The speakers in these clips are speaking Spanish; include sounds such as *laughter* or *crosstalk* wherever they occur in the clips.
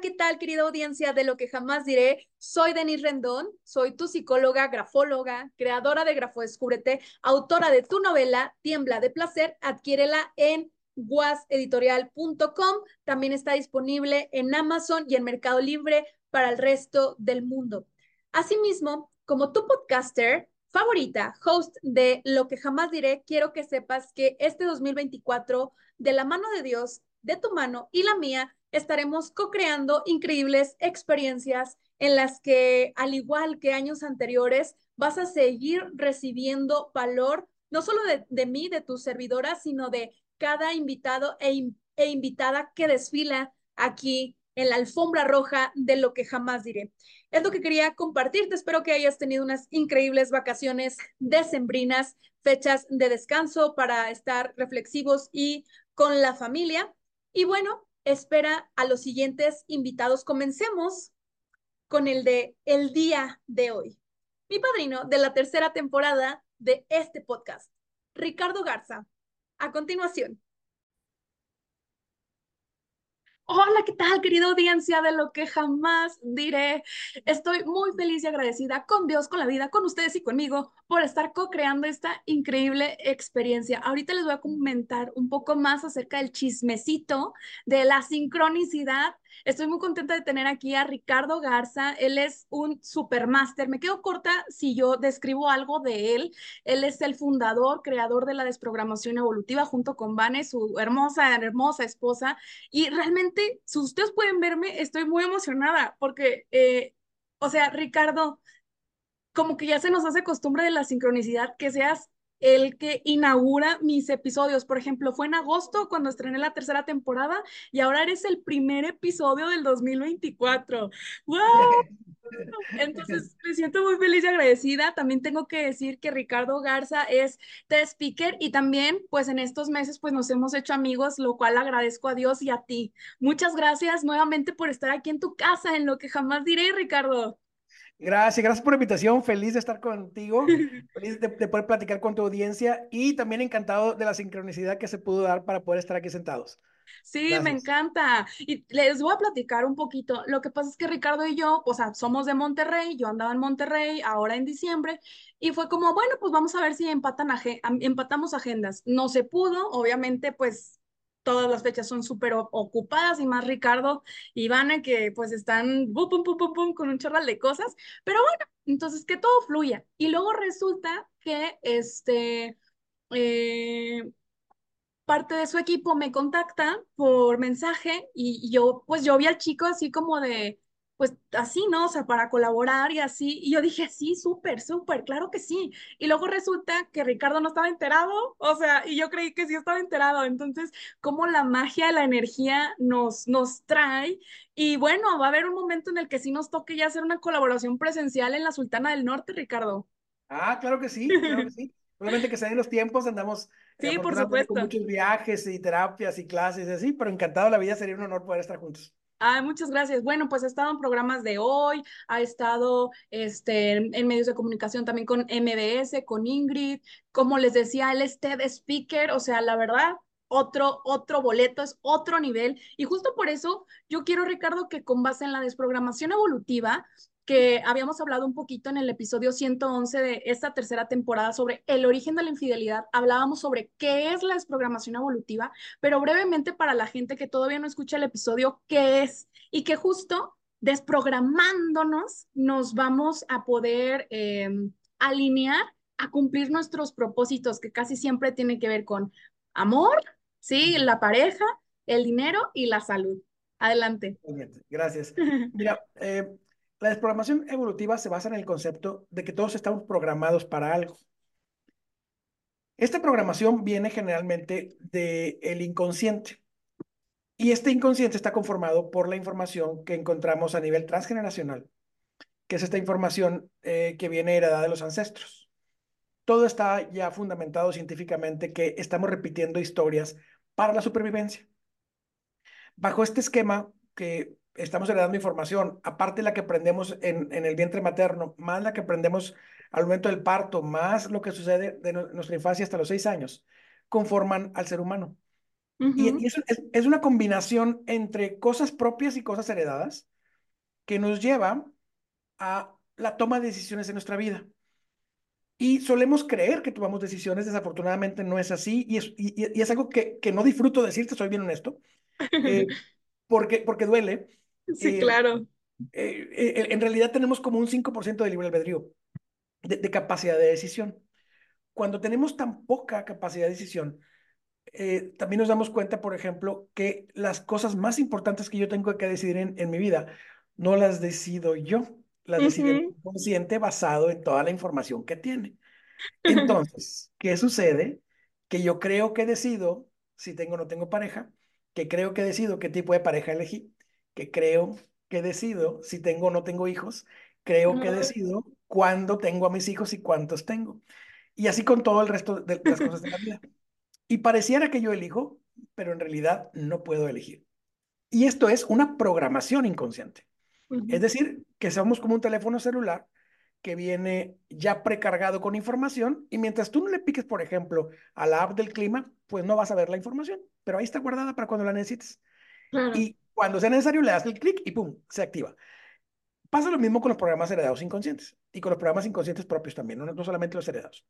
¿Qué tal, querida audiencia de lo que jamás diré? Soy Denis Rendón, soy tu psicóloga, grafóloga, creadora de Grafo Descúbrete, autora de tu novela Tiembla de Placer, adquiérela en guaseditorial.com. También está disponible en Amazon y en Mercado Libre para el resto del mundo. Asimismo, como tu podcaster favorita, host de Lo que jamás diré, quiero que sepas que este 2024, de la mano de Dios, de tu mano y la mía, estaremos co-creando increíbles experiencias en las que, al igual que años anteriores, vas a seguir recibiendo valor, no solo de, mí, de tus servidoras, sino de cada invitado e, e invitada que desfila aquí en la alfombra roja de lo que jamás diré. Es lo que quería compartirte. Espero que hayas tenido unas increíbles vacaciones decembrinas, fechas de descanso para estar reflexivos y con la familia. Y bueno, espera a los siguientes invitados. Comencemos con el de el día de hoy. Mi padrino de la tercera temporada de este podcast, Ricardo Garza. A continuación. Hola, ¿qué tal, querida audiencia de lo que jamás diré? Estoy muy feliz y agradecida con Dios, con la vida, con ustedes y conmigo por estar co-creando esta increíble experiencia. Ahorita les voy a comentar un poco más acerca del chismecito, de la sincronicidad Estoy muy contenta de tener aquí a Ricardo Garza. Él es un supermáster. Me quedo corta si yo describo algo de él. Él es el fundador, creador de la desprogramación evolutiva junto con Vane, su hermosa, hermosa esposa. Y realmente, si ustedes pueden verme, estoy muy emocionada porque, eh, o sea, Ricardo, como que ya se nos hace costumbre de la sincronicidad que seas el que inaugura mis episodios. Por ejemplo, fue en agosto cuando estrené la tercera temporada y ahora eres el primer episodio del 2024. ¡Wow! *laughs* Entonces, me siento muy feliz y agradecida. También tengo que decir que Ricardo Garza es test speaker y también, pues en estos meses, pues nos hemos hecho amigos, lo cual agradezco a Dios y a ti. Muchas gracias nuevamente por estar aquí en tu casa, en lo que jamás diré, Ricardo. Gracias, gracias por la invitación. Feliz de estar contigo, *laughs* feliz de, poder platicar con tu audiencia y también encantado de la sincronicidad que se pudo dar para poder estar aquí sentados. Sí, me encanta. Y les voy a platicar un poquito. Lo que pasa es que Ricardo y yo, o sea, somos de Monterrey, yo andaba en Monterrey ahora en diciembre, y fue como, bueno, pues vamos a ver si empatan empatamos agendas. No se pudo, obviamente, pues todas las fechas son súper ocupadas y más Ricardo y Ivana que pues están con un chorral de cosas, pero bueno, entonces que todo fluya. Y luego resulta que este, eh, parte de su equipo me contacta por mensaje y yo pues yo vi al chico así como de, pues así, ¿no? O sea, para colaborar y así. Y yo dije, sí, súper, súper, claro que sí. Y luego resulta que Ricardo no estaba enterado, o sea, y yo creí que sí estaba enterado. Entonces, como la magia, la energía nos, nos trae. Y bueno, va a haber un momento en el que sí nos toque ya hacer una colaboración presencial en la Sultana del Norte, Ricardo. Ah, claro que sí, *laughs* claro que sí. Solamente que se den los tiempos, andamos sí, por supuesto. con muchos viajes y terapias y clases y así, pero encantado la vida, sería un honor poder estar juntos. Ah, muchas gracias. Bueno, pues ha estado en programas de hoy, ha estado este, en medios de comunicación también con MBS, con Ingrid. Como les decía, él es TED Speaker, o sea, la verdad, otro, otro boleto, es otro nivel. Y justo por eso yo quiero, Ricardo, que con base en la desprogramación evolutiva, que habíamos hablado un poquito en el episodio 111 de esta tercera temporada sobre el origen de la infidelidad. Hablábamos sobre qué es la desprogramación evolutiva, pero brevemente para la gente que todavía no escucha el episodio, qué es y que justo desprogramándonos nos vamos a poder eh, alinear a cumplir nuestros propósitos, que casi siempre tienen que ver con amor, ¿sí? La pareja, el dinero y la salud. Adelante. Gracias. *laughs* Mira, eh, la desprogramación evolutiva se basa en el concepto de que todos estamos programados para algo. Esta programación viene generalmente del inconsciente. Y este inconsciente está conformado por la información que encontramos a nivel transgeneracional, que es esta información eh, que viene heredada de los ancestros. Todo está ya fundamentado científicamente que estamos repitiendo historias para la supervivencia. Bajo este esquema que estamos heredando información, aparte de la que aprendemos en, el vientre materno, más la que aprendemos al momento del parto, más lo que sucede de nuestra infancia hasta los seis años, conforman al ser humano. Y, es, es, una combinación entre cosas propias y cosas heredadas que nos lleva a la toma de decisiones en nuestra vida. Y solemos creer que tomamos decisiones, desafortunadamente no es así, y es, y, es algo que, que, no disfruto decirte, soy bien honesto, eh, *laughs* porque, porque duele. *laughs* Sí, eh, claro. Eh, en realidad tenemos como un 5% de libre albedrío, de, de, capacidad de decisión. Cuando tenemos tan poca capacidad de decisión, también nos damos cuenta, por ejemplo, que las cosas más importantes que yo tengo que decidir en, en mi vida no las decido yo, las decide el inconsciente basado en toda la información que tiene. Entonces, *laughs* ¿qué sucede? Que yo creo que decido si tengo o no tengo pareja, que creo que decido qué tipo de pareja elegí, que creo que decido si tengo o no tengo hijos, creo que decido cuándo tengo a mis hijos y cuántos tengo. Y así con todo el resto de las *laughs* cosas de la vida. Y pareciera que yo elijo, pero en realidad no puedo elegir. Y esto es una programación inconsciente. Es decir, que somos como un teléfono celular que viene ya precargado con información y mientras tú no le piques, por ejemplo, a la app del clima, pues no vas a ver la información, pero ahí está guardada para cuando la necesites. Y cuando sea necesario le das el clic y ¡pum! se activa. Pasa lo mismo con los programas heredados inconscientes y con los programas inconscientes propios también, no, solamente los heredados,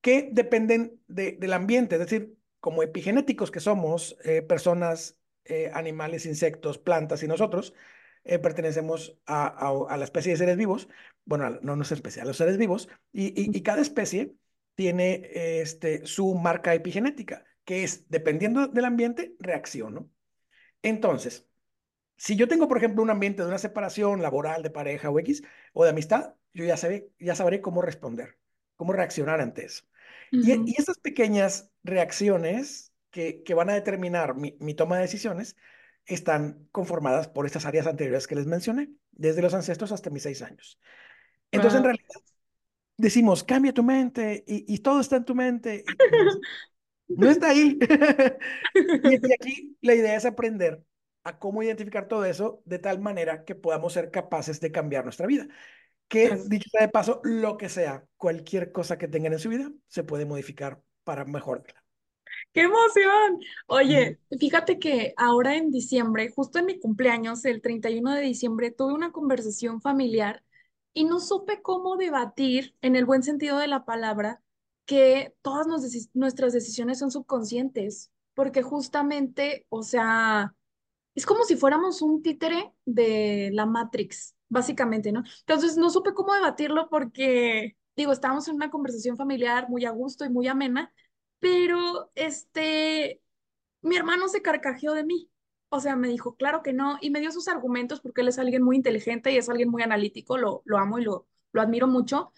que dependen del ambiente, es decir, como epigenéticos que somos, eh, personas, eh, animales, insectos, plantas y nosotros, eh, pertenecemos a, la especie de seres vivos, bueno, no, no es especie, a los seres vivos, y, cada especie tiene este, su marca epigenética, que es, dependiendo del ambiente, reacciono. Entonces, si yo tengo, por ejemplo, un ambiente de una separación laboral, de pareja o X, o de amistad, yo ya, sabré, ya sabré cómo responder, cómo reaccionar ante eso. y, y, estas pequeñas reacciones que, que van a determinar mi, mi, toma de decisiones están conformadas por estas áreas anteriores que les mencioné, desde los ancestros hasta mis seis años. Entonces, en realidad, decimos, cambia tu mente y, todo está en tu mente. *laughs* no está ahí. *laughs* y, aquí la idea es aprender a cómo identificar todo eso de tal manera que podamos ser capaces de cambiar nuestra vida. Que, dicho sea de paso, lo que sea, cualquier cosa que tengan en su vida, se puede modificar para mejorarla. ¡Qué emoción! Oye, fíjate que ahora en diciembre, justo en mi cumpleaños, el 31 de diciembre, tuve una conversación familiar y no supe cómo debatir, en el buen sentido de la palabra, que todas nuestras decisiones son subconscientes, porque justamente, o sea, es como si fuéramos un títere de la Matrix, básicamente, ¿no? Entonces no supe cómo debatirlo porque, digo, estábamos en una conversación familiar muy a gusto y muy amena, pero este, mi hermano se carcajeó de mí. O sea, me dijo, claro que no, y me dio sus argumentos porque él es alguien muy inteligente y es alguien muy analítico, lo, lo amo y lo, lo admiro mucho.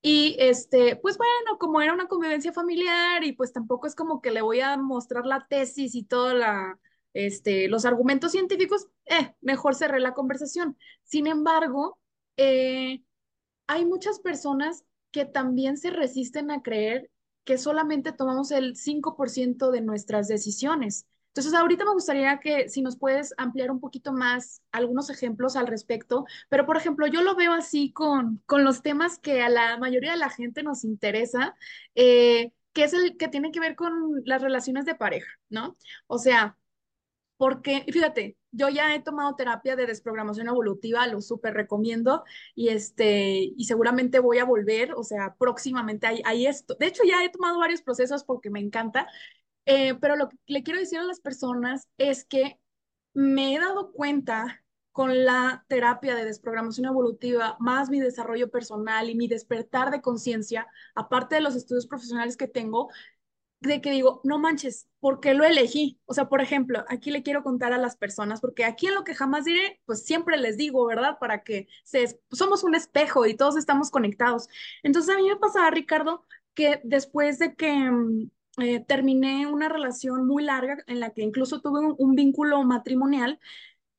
Y este, pues bueno, como era una convivencia familiar y pues tampoco es como que le voy a mostrar la tesis y toda la, este, los argumentos científicos, eh, mejor cerré la conversación. Sin embargo, eh, hay muchas personas que también se resisten a creer que solamente tomamos el 5% de nuestras decisiones. Entonces, ahorita me gustaría que si nos puedes ampliar un poquito más algunos ejemplos al respecto, pero por ejemplo, yo lo veo así con, con los temas que a la mayoría de la gente nos interesa, eh, que es el que tiene que ver con las relaciones de pareja, ¿no? O sea, porque, fíjate, yo ya he tomado terapia de desprogramación evolutiva, lo súper recomiendo y este, y seguramente voy a volver, o sea, próximamente hay, esto. De hecho, ya he tomado varios procesos porque me encanta, eh, pero lo que le quiero decir a las personas es que me he dado cuenta con la terapia de desprogramación evolutiva, más mi desarrollo personal y mi despertar de conciencia, aparte de los estudios profesionales que tengo, de que digo, no manches, ¿por qué lo elegí? O sea, por ejemplo, aquí le quiero contar a las personas, porque aquí en lo que jamás diré, pues siempre les digo, ¿verdad? Para que se, somos un espejo y todos estamos conectados. Entonces a mí me pasaba, Ricardo, que después de que mm, eh, terminé una relación muy larga en la que incluso tuve un vínculo matrimonial,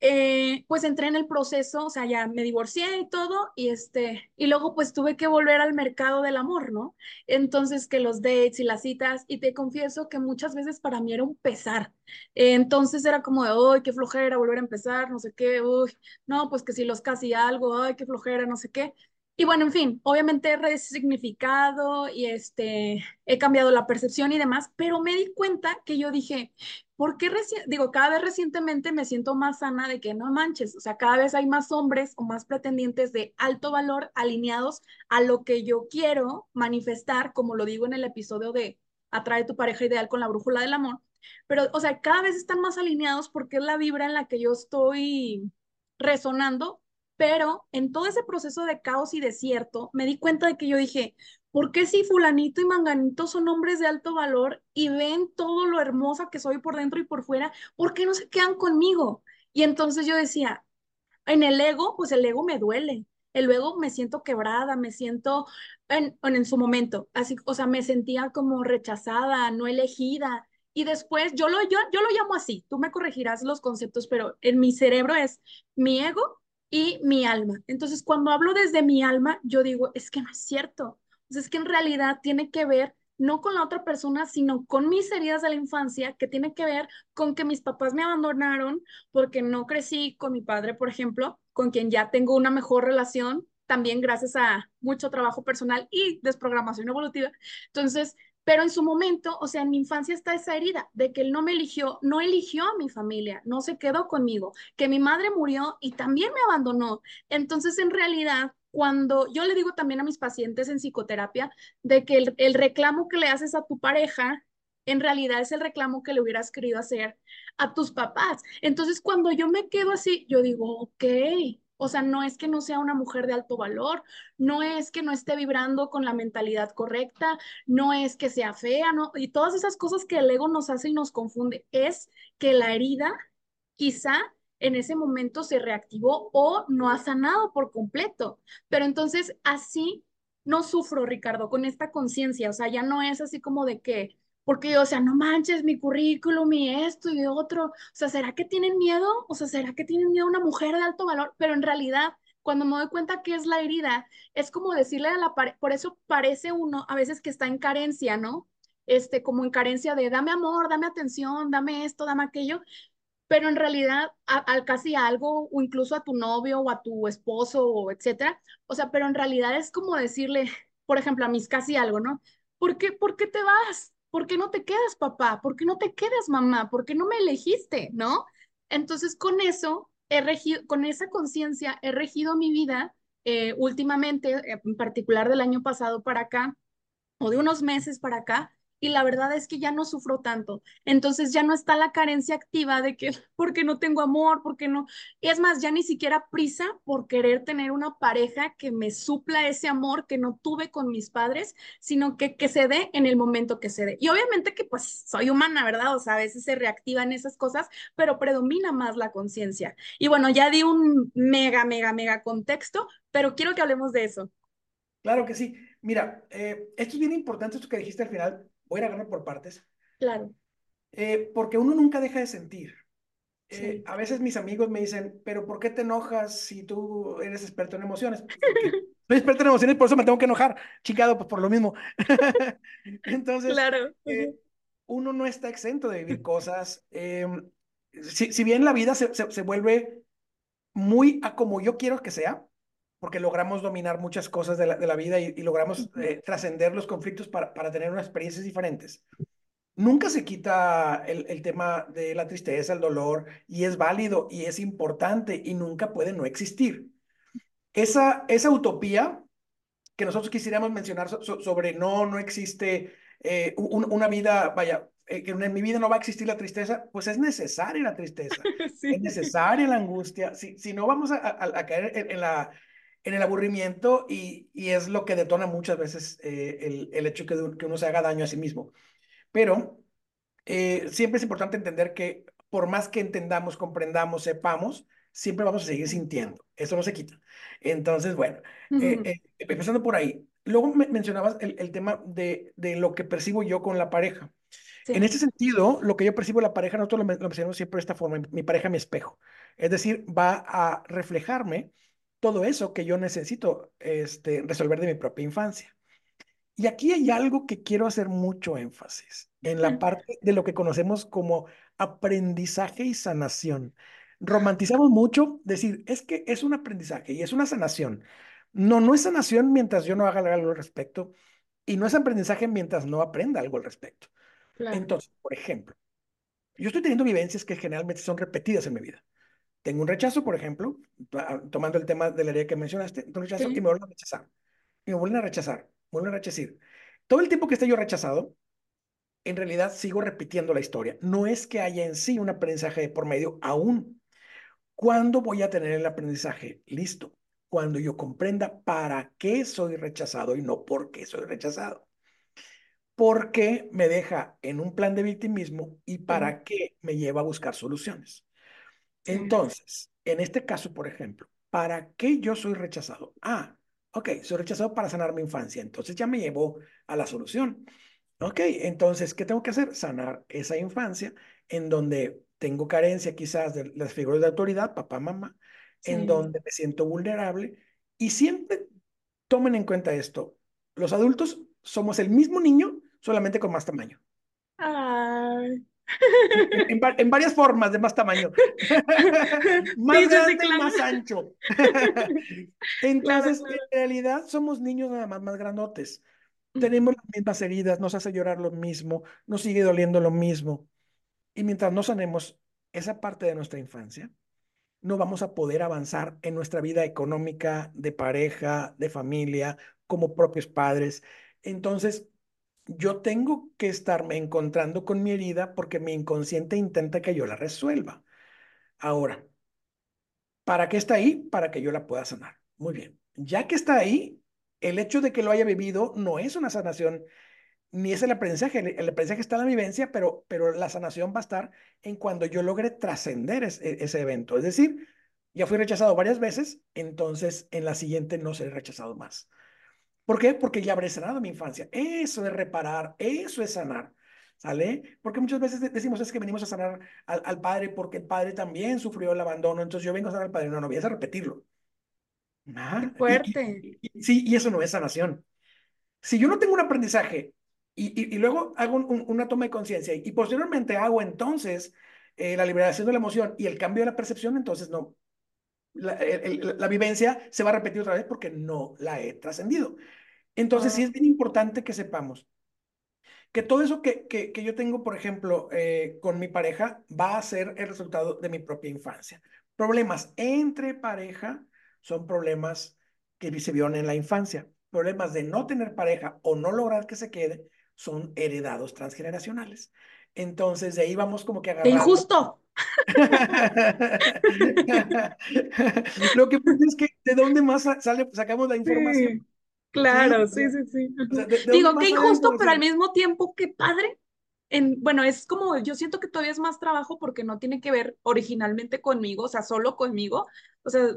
eh, pues entré en el proceso, o sea, ya me divorcié y todo, y este, y luego pues tuve que volver al mercado del amor, ¿no? Entonces que los dates y las citas, y te confieso que muchas veces para mí era un pesar. entonces era como de, uy, qué flojera volver a empezar, no sé qué, uy, no, pues que si los casi algo, ay, qué flojera, no sé qué. Y bueno, en fin, obviamente he resignificado y este, he cambiado la percepción y demás, pero me di cuenta que yo dije, ¿por qué digo, cada vez recientemente me siento más sana de que no manches, o sea, cada vez hay más hombres o más pretendientes de alto valor alineados a lo que yo quiero manifestar, como lo digo en el episodio de Atrae tu pareja ideal con la brújula del amor, pero, o sea, cada vez están más alineados porque es la vibra en la que yo estoy resonando pero en todo ese proceso de caos y desierto, me di cuenta de que yo dije, ¿por qué si fulanito y manganito son hombres de alto valor y ven todo lo hermosa que soy por dentro y por fuera, ¿por qué no se quedan conmigo? Y entonces yo decía, en el ego, pues el ego me duele. El ego me siento quebrada, me siento en, en su momento, así, o sea, me sentía como rechazada, no elegida. Y después yo lo, yo, yo lo llamo así, tú me corregirás los conceptos, pero en mi cerebro es mi ego y mi alma. Entonces, cuando hablo desde mi alma, yo digo, es que no es cierto. es que en realidad tiene que ver no con la otra persona, sino con mis heridas de la infancia, que tiene que ver con que mis papás me abandonaron porque no crecí con mi padre, por ejemplo, con quien ya tengo una mejor relación, también gracias a mucho trabajo personal y desprogramación evolutiva. Entonces, pero en su momento, o sea, en mi infancia está esa herida de que él no me eligió, no eligió a mi familia, no se quedó conmigo, que mi madre murió y también me abandonó. Entonces, en realidad, cuando yo le digo también a mis pacientes en psicoterapia de que el, el reclamo que le haces a tu pareja en realidad es el reclamo que le hubieras querido hacer a tus papás. Entonces, cuando yo me quedo así, yo digo, ok, o sea, no es que no sea una mujer de alto valor, no es que no esté vibrando con la mentalidad correcta, no es que sea fea, no, y todas esas cosas que el ego nos hace y nos confunde, es que la herida quizá en ese momento se reactivó o no ha sanado por completo. Pero entonces así no sufro, Ricardo, con esta conciencia, o sea, ya no es así como de que porque, o sea, no manches mi currículum y esto y otro. O sea, ¿será que tienen miedo? O sea, ¿será que tienen miedo a una mujer de alto valor? Pero en realidad, cuando me doy cuenta que es la herida, es como decirle a la pared, por eso parece uno a veces que está en carencia, ¿no? Este, como en carencia de dame amor, dame atención, dame esto, dame aquello, pero en realidad al casi algo, o incluso a tu novio o a tu esposo, o etcétera. O sea, pero en realidad es como decirle, por ejemplo, a mis casi algo, ¿no? ¿Por qué, ¿Por qué te vas? ¿Por qué no te quedas, papá? ¿Por qué no te quedas, mamá? ¿Por qué no me elegiste? ¿No? Entonces, con eso, he regido, con esa conciencia, he regido mi vida eh, últimamente, eh, en particular del año pasado para acá, o de unos meses para acá, y la verdad es que ya no sufro tanto. Entonces ya no está la carencia activa de que, *laughs* porque no tengo amor, porque no. Y es más, ya ni siquiera prisa por querer tener una pareja que me supla ese amor que no tuve con mis padres, sino que, que se dé en el momento que se dé. Y obviamente que pues soy humana, ¿verdad? O sea, a veces se reactivan esas cosas, pero predomina más la conciencia. Y bueno, ya di un mega, mega, mega contexto, pero quiero que hablemos de eso. Claro que sí. Mira, eh, esto es bien importante, esto que dijiste al final, voy a agarrar por partes. Claro. Eh, porque uno nunca deja de sentir. Eh, a veces mis amigos me dicen, pero ¿por qué te enojas si tú eres experto en emociones? *laughs* soy experto en emociones, por eso me tengo que enojar. Chicado, pues por lo mismo. *laughs* Entonces, claro. Eh, uno no está exento de vivir cosas. Si, si, bien la vida se, se, vuelve muy a como yo quiero que sea, porque logramos dominar muchas cosas de la, de la vida y, logramos trascender los conflictos para, para tener unas experiencias diferentes. Nunca se quita el, el, tema de la tristeza, el dolor, y es válido y es importante y nunca puede no existir. Esa, esa utopía que nosotros quisiéramos mencionar sobre no, no existe eh, una vida, vaya, eh, que en mi vida no va a existir la tristeza, pues es necesaria la tristeza, *laughs* es necesaria la angustia, si, si no vamos a, a, caer en, la, en el aburrimiento y, y, es lo que detona muchas veces eh, el, el, hecho que, que uno se haga daño a sí mismo. Pero eh, siempre es importante entender que por más que entendamos, comprendamos, sepamos, siempre vamos a seguir sintiendo. Eso no se quita. Entonces, bueno, eh, eh, empezando por ahí. Luego me mencionabas el, el tema de, de, lo que percibo yo con la pareja. En este sentido, lo que yo percibo de la pareja, nosotros lo, lo mencionamos siempre de esta forma, mi pareja, mi espejo. Es decir, va a reflejarme todo eso que yo necesito este, resolver de mi propia infancia. Y aquí hay algo que quiero hacer mucho énfasis, en la parte de lo que conocemos como aprendizaje y sanación. Romantizamos mucho decir, es que es un aprendizaje y es una sanación. No, no es sanación mientras yo no haga algo al respecto y no es aprendizaje mientras no aprenda algo al respecto. Entonces, por ejemplo, yo estoy teniendo vivencias que generalmente son repetidas en mi vida. Tengo un rechazo, por ejemplo, tomando el tema de la área que mencionaste, un rechazo y me vuelven a rechazar. Y me vuelven a rechazar vuelvo a rechazar. Todo el tiempo que esté yo rechazado, en realidad sigo repitiendo la historia. No es que haya en sí un aprendizaje por medio aún. ¿Cuándo voy a tener el aprendizaje? Listo. Cuando yo comprenda para qué soy rechazado y no por qué soy rechazado. ¿Por qué me deja en un plan de victimismo y para qué me lleva a buscar soluciones? Entonces, en este caso, por ejemplo, ¿para qué yo soy rechazado? Ah, Ok, soy rechazado para sanar mi infancia. Entonces ya me llevó a la solución. Ok, entonces, ¿qué tengo que hacer? Sanar esa infancia en donde tengo carencia quizás de las figuras de autoridad, papá, mamá, en donde me siento vulnerable. Y siempre tomen en cuenta esto. Los adultos somos el mismo niño, solamente con más tamaño. Ay. En, varias formas de más tamaño. *laughs* más grande y más ancho. *laughs* Entonces, en realidad somos niños nada más más grandotes. Tenemos las mismas heridas, nos hace llorar lo mismo, nos sigue doliendo lo mismo. Y mientras no sanemos esa parte de nuestra infancia, no vamos a poder avanzar en nuestra vida económica, de pareja, de familia, como propios padres. Entonces, yo tengo que estarme encontrando con mi herida porque mi inconsciente intenta que yo la resuelva. Ahora, ¿para qué está ahí? Para que yo la pueda sanar. Muy bien. Ya que está ahí, el hecho de que lo haya vivido no es una sanación, ni es el aprendizaje. El, aprendizaje está en la vivencia, pero, pero la sanación va a estar en cuando yo logre trascender ese, ese evento. Es decir, ya fui rechazado varias veces, entonces en la siguiente no seré rechazado más. ¿Por qué? Porque ya habré sanado mi infancia. Eso es reparar, eso es sanar. ¿Sale? Porque muchas veces decimos es que venimos a sanar al, padre porque el padre también sufrió el abandono, entonces yo vengo a sanar al padre. No, no, voy a repetirlo. Ah, fuerte. sí, y eso no es sanación. Si yo no tengo un aprendizaje y, y, luego hago una toma de conciencia y, posteriormente hago entonces eh, la liberación de la emoción y el cambio de la percepción, entonces no. La, la vivencia se va a repetir otra vez porque no la he trascendido. Entonces, sí es bien importante que sepamos que todo eso que, que, que yo tengo, por ejemplo, eh, con mi pareja, va a ser el resultado de mi propia infancia. Problemas entre pareja son problemas que se vieron en la infancia. Problemas de no tener pareja o no lograr que se quede son heredados transgeneracionales. Entonces, de ahí vamos como que agarrando. Injusto. *laughs* Lo que pasa es que de dónde más sale, sacamos la información. Claro, sí, sí, sí. Digo, qué injusto, pero al mismo tiempo, qué padre. En, bueno, es como, yo siento que todavía es más trabajo porque no tiene que ver originalmente conmigo, o sea, solo conmigo, o sea,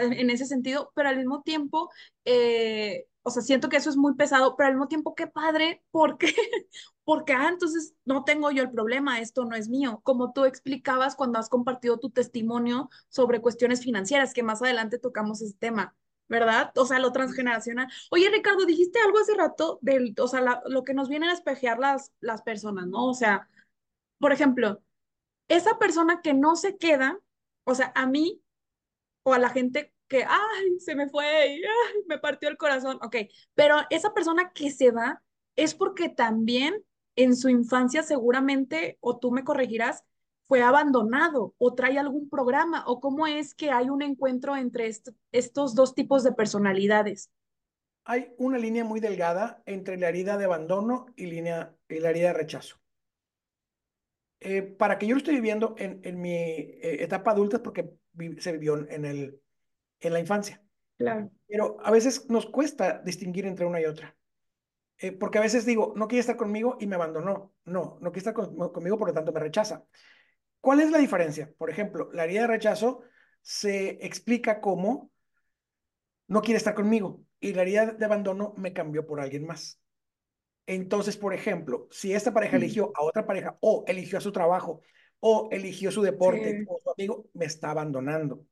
en ese sentido, pero al mismo tiempo, eh, o sea, siento que eso es muy pesado, pero al mismo tiempo, qué padre, porque, *laughs* porque, ah, entonces no tengo yo el problema, esto no es mío, como tú explicabas cuando has compartido tu testimonio sobre cuestiones financieras, que más adelante tocamos ese tema. ¿Verdad? O sea, lo transgeneracional. Oye, Ricardo, dijiste algo hace rato del, o sea, lo que nos vienen a espejear las, las personas, ¿no? O sea, por ejemplo, esa persona que no se queda, o sea, a mí o a la gente que, ay, se me fue, y, me partió el corazón, ok, pero esa persona que se va es porque también en su infancia seguramente, o tú me corregirás, fue abandonado o trae algún programa o cómo es que hay un encuentro entre estos dos tipos de personalidades. Hay una línea muy delgada entre la herida de abandono y, línea, y la herida de rechazo. Eh, para que yo lo esté viviendo en, en mi eh, etapa adulta es porque se vivió en, el, en la infancia. Claro. Pero a veces nos cuesta distinguir entre una y otra. Eh, porque a veces digo, no quiere estar conmigo y me abandonó. No, no quiere estar conmigo, por lo tanto me rechaza. ¿Cuál es la diferencia? Por ejemplo, la herida de rechazo se explica como no quiere estar conmigo y la herida de abandono me cambió por alguien más. Entonces, por ejemplo, si esta pareja eligió a otra pareja o eligió a su trabajo o eligió su deporte o su amigo, me está abandonando.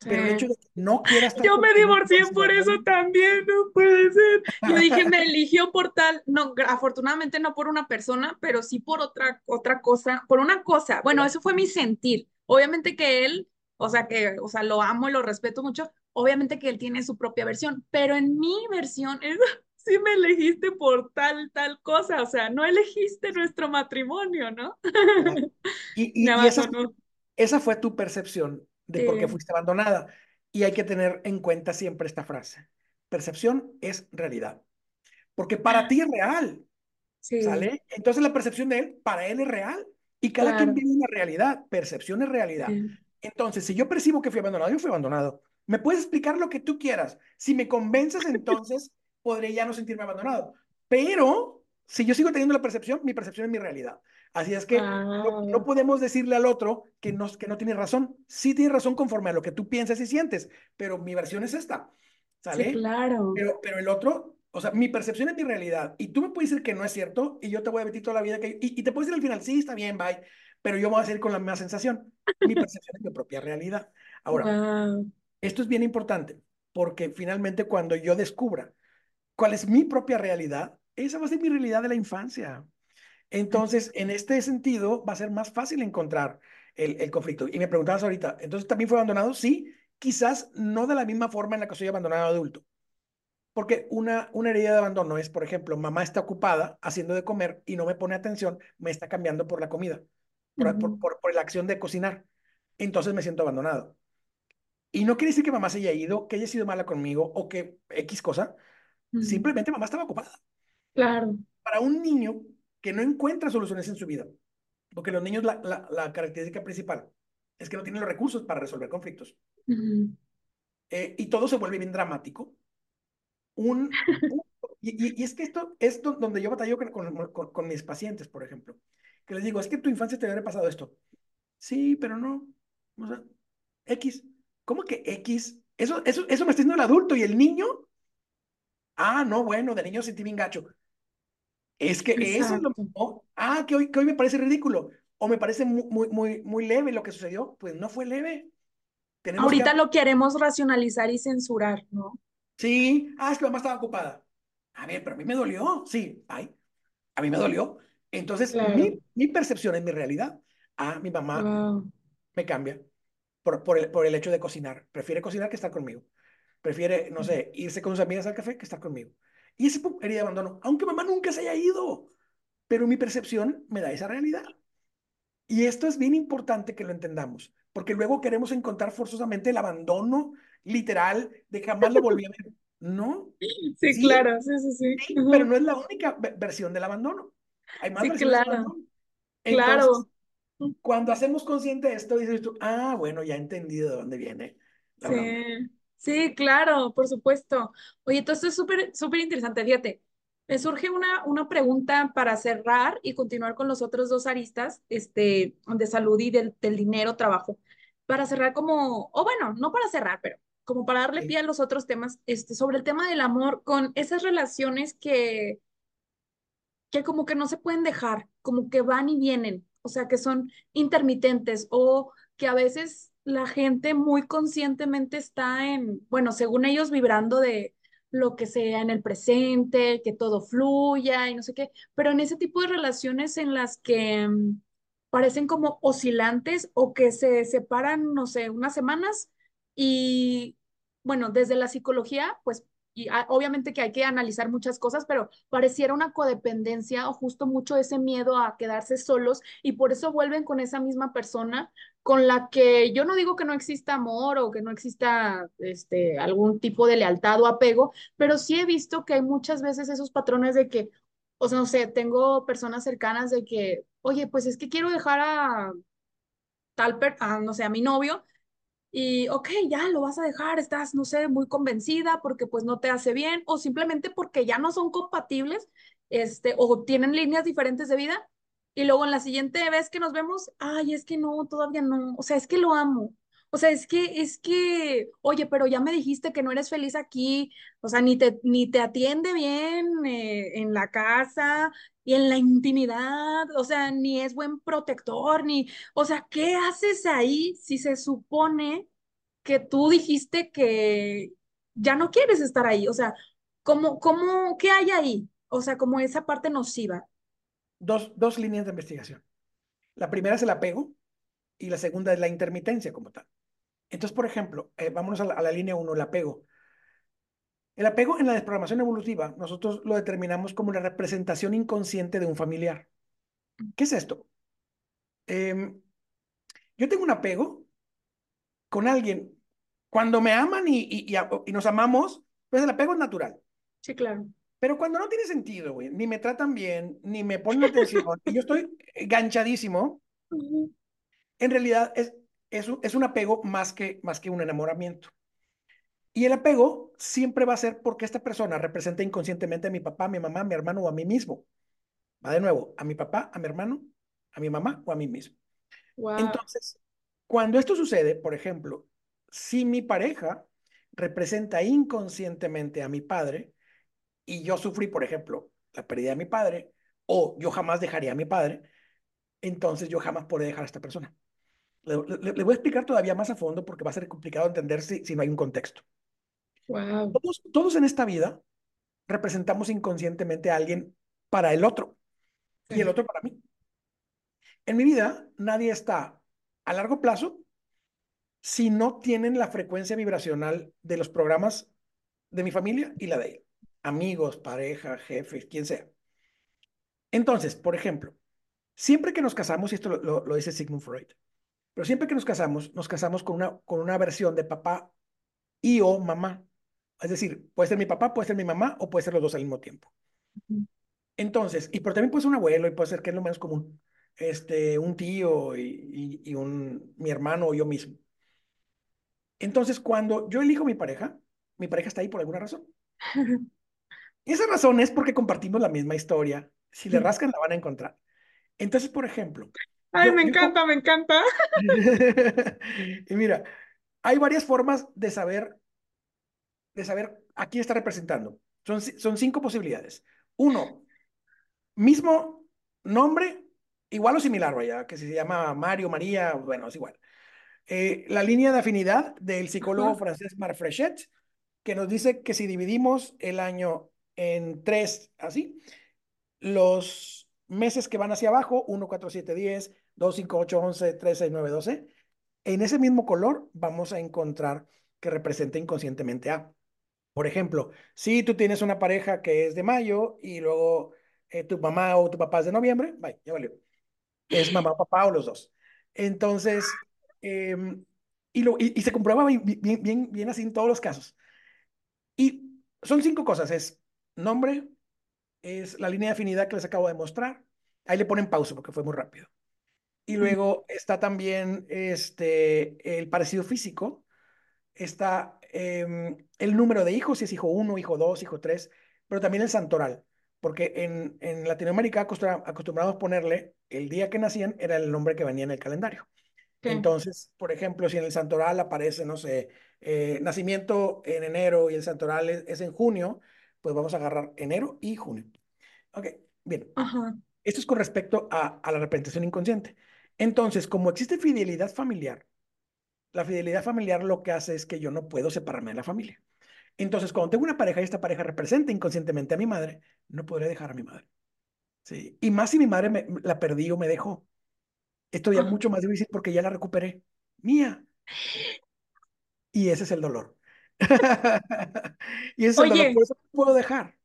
Pero el hecho de que no quiera estar Yo me divorcié por eso también, no puede ser. Yo *laughs* dije, me eligió por tal, no, afortunadamente no por una persona, pero sí por otra, otra cosa, por una cosa. Bueno, eso fue mi sentir. Obviamente que él, o sea, que, o sea, lo amo y lo respeto mucho. Obviamente que él tiene su propia versión, pero en mi versión, *laughs* es, sí me elegiste por tal, tal cosa. O sea, no elegiste nuestro matrimonio, ¿no? Y, y, *laughs* esa, esa fue tu percepción de por qué fuiste abandonada. Y hay que tener en cuenta siempre esta frase. Percepción es realidad. Porque para ti es real. ¿Sale? Entonces la percepción de él, para él es real. Y cada quien vive una realidad. Percepción es realidad. Entonces, si yo percibo que fui abandonado, yo fui abandonado. Me puedes explicar lo que tú quieras. Si me convences, *laughs* entonces podré ya no sentirme abandonado. Pero si yo sigo teniendo la percepción, mi percepción es mi realidad. Así es que no, podemos decirle al otro que no, que no tiene razón. Sí tiene razón conforme a lo que tú piensas y sientes, pero mi versión es esta. ¿Sale? Sí, claro. Pero, pero el otro, o sea, mi percepción es mi realidad. Y tú me puedes decir que no es cierto y yo te voy a mentir toda la vida. Que, y, y te puedes decir al final, sí, está bien, bye. Pero yo voy a seguir con la misma sensación. Mi percepción es mi propia realidad. Ahora, esto es bien importante porque finalmente cuando yo descubra cuál es mi propia realidad, esa va a ser mi realidad de la infancia. Entonces, en este sentido, va a ser más fácil encontrar el, conflicto. Y me preguntabas ahorita, ¿entonces también fue abandonado? Sí, quizás no de la misma forma en la que soy abandonado adulto. Porque una, una herida de abandono es, por ejemplo, mamá está ocupada haciendo de comer y no me pone atención, me está cambiando por la comida, por, por, la acción de cocinar. Entonces me siento abandonado. Y no quiere decir que mamá se haya ido, que haya sido mala conmigo o que X cosa. Simplemente mamá estaba ocupada. Claro. Para un niño, que no encuentra soluciones en su vida. Porque los niños, la, la, característica principal es que no tienen los recursos para resolver conflictos. Eh, y todo se vuelve bien dramático. Un, y, y, es que esto es donde yo batallo con, con, con, mis pacientes, por ejemplo. Que les digo, es que tu infancia te había pasado esto. Sí, pero no. O sea, X. ¿Cómo que X? Eso, eso, eso me está diciendo el adulto y el niño. Ah, no, bueno, de niño sentí bien gacho. Es que eso es lo mismo. Ah, que hoy, que hoy me parece ridículo. O me parece muy, muy, muy, leve lo que sucedió. Pues no fue leve. Ahorita lo queremos racionalizar y censurar, ¿no? Sí. Ah, es que mamá estaba ocupada. A ver, pero a mí me dolió. Sí, ay. A mí me dolió. Entonces, mi, mi, percepción es mi realidad. Ah, mi mamá me cambia por, por, el, por el hecho de cocinar. Prefiere cocinar que estar conmigo. Prefiere, no sé, irse con sus amigas al café que estar conmigo. Y ese herida de abandono, aunque mamá nunca se haya ido, pero mi percepción me da esa realidad. Y esto es bien importante que lo entendamos, porque luego queremos encontrar forzosamente el abandono literal de jamás lo volví a ver. ¿No? Sí, claro, sí, sí, sí. Pero no es la única versión del abandono. Hay más versiones claro. del abandono. claro. Cuando hacemos consciente de esto, dices tú, ah, bueno, ya he entendido de dónde viene. sí. Sí, claro, por supuesto. Oye, entonces es súper, súper interesante. Fíjate, me surge una, una pregunta para cerrar y continuar con los otros dos aristas, este, de salud y del, dinero, trabajo. Para cerrar como, o bueno, no para cerrar, pero como para darle pie a los otros temas, este, sobre el tema del amor, con esas relaciones que, que como que no se pueden dejar, como que van y vienen, o sea, que son intermitentes o que a veces la gente muy conscientemente está en, bueno, según ellos vibrando de lo que sea en el presente, que todo fluya y no sé qué, pero en ese tipo de relaciones en las que mm, parecen como oscilantes o que se separan, no sé, unas semanas y, bueno, desde la psicología, pues obviamente que hay que analizar muchas cosas, pero pareciera una codependencia o justo mucho ese miedo a quedarse solos y por eso vuelven con esa misma persona con la que yo no digo que no exista amor o que no exista este, algún tipo de lealtad o apego, pero sí he visto que hay muchas veces esos patrones de que, o sea, no sé, tengo personas cercanas de que, oye, pues es que quiero dejar a tal, per no sé, a mi novio y, ok, ya lo vas a dejar, estás, no sé, muy convencida porque pues no te hace bien o simplemente porque ya no son compatibles, este, o tienen líneas diferentes de vida. Y luego en la siguiente vez que nos vemos, ay, es que no, todavía no, o sea, es que lo amo. O sea, es que, es que, oye, pero ya me dijiste que no eres feliz aquí, o sea, ni te, ni te atiende bien eh, en la casa y en la intimidad, o sea, ni es buen protector, ni, o sea, ¿qué haces ahí si se supone que tú dijiste que ya no quieres estar ahí? O sea, ¿cómo, cómo, qué hay ahí? O sea, como esa parte nociva. Dos, dos líneas de investigación. La primera es el apego y la segunda es la intermitencia como tal. Entonces, por ejemplo, eh, vámonos a la, a la línea 1, el apego. El apego en la desprogramación evolutiva, nosotros lo determinamos como una representación inconsciente de un familiar. ¿Qué es esto? Em, yo tengo un apego con alguien. Cuando me aman y, y, y, y nos amamos, pues el apego es natural. Sí, claro. Pero cuando no tiene sentido, güey, ni me tratan bien, ni me ponen atención, y yo estoy *laughs* ganchadísimo, en realidad es, es, es un apego más que, más que un enamoramiento. Y el apego siempre va a ser porque esta persona representa inconscientemente a mi papá, a mi mamá, a mi hermano o a mí mismo. Va de nuevo, a mi papá, a mi hermano, a mi mamá o a mí mismo. Wow. Entonces, cuando esto sucede, por ejemplo, si mi pareja representa inconscientemente a mi padre y yo sufrí, por ejemplo, la pérdida de mi padre, o yo jamás dejaría a mi padre, entonces yo jamás podré dejar a esta persona. Le, le, le, voy a explicar todavía más a fondo porque va a ser complicado entender si, si no hay un contexto. Wow. Todos, todos en esta vida representamos inconscientemente a alguien para el otro sí. y el otro para mí. En mi vida, nadie está a largo plazo si no tienen la frecuencia vibracional de los programas de mi familia y la de él. Amigos, pareja, jefes, quien sea. Entonces, por ejemplo, siempre que nos casamos, y esto lo, lo, lo dice Sigmund Freud, pero siempre que nos casamos, nos casamos con una, con una versión de papá y o mamá. Es decir, puede ser mi papá, puede ser mi mamá o puede ser los dos al mismo tiempo. Entonces, y pero también puede ser un abuelo y puede ser que es lo menos común, este, un tío y, y, y un, mi hermano o yo mismo. Entonces, cuando yo elijo mi pareja, mi pareja está ahí por alguna razón. *laughs* Y esa razón es porque compartimos la misma historia. Si le rascan, la van a encontrar. Entonces, por ejemplo. Ay, yo, me encanta, yo... me encanta. *laughs* y mira, hay varias formas de saber, de saber a quién está representando. Son, son cinco posibilidades. Uno, mismo nombre, igual o similar, vaya, que si se llama Mario, María, bueno, es igual. Eh, la línea de afinidad del psicólogo uh -huh. francés Marc Frechet, que nos dice que si dividimos el año en tres, así, los meses que van hacia abajo, 1, 4, 7, 10, 2, 5, 8, 11, 13, 6, 9, 12, en ese mismo color vamos a encontrar que representa inconscientemente a. Por ejemplo, si tú tienes una pareja que es de mayo y luego eh, tu mamá o tu papá es de noviembre, vaya, ya valió. Es mamá, papá o los dos. Entonces, eh, y, lo, y, se comprueba bien, bien, bien, bien así en todos los casos. Y son cinco cosas, es nombre, es la línea de afinidad que les acabo de mostrar. Ahí le ponen pausa porque fue muy rápido. Y luego está también este, el parecido físico, está eh, el número de hijos, si es hijo 1, hijo 2, hijo 3, pero también el santoral, porque en, en Latinoamérica acostumbramos ponerle el día que nacían, era el nombre que venía en el calendario. Sí. Entonces, por ejemplo, si en el santoral aparece, no sé, eh, nacimiento en enero y el santoral es, es, en junio, pues vamos a agarrar enero y junio. Ok, bien. Ajá. Esto es con respecto a, a la representación inconsciente. Entonces, como existe fidelidad familiar, la fidelidad familiar lo que hace es que yo no puedo separarme de la familia. Entonces, cuando tengo una pareja y esta pareja representa inconscientemente a mi madre, no podré dejar a mi madre. ¿sí? Y más si mi madre me, la perdí o me dejó. Esto ya es mucho más difícil porque ya la recuperé. Mía. Y ese es el dolor. *laughs* y eso es Oye, por eso no puedo dejar.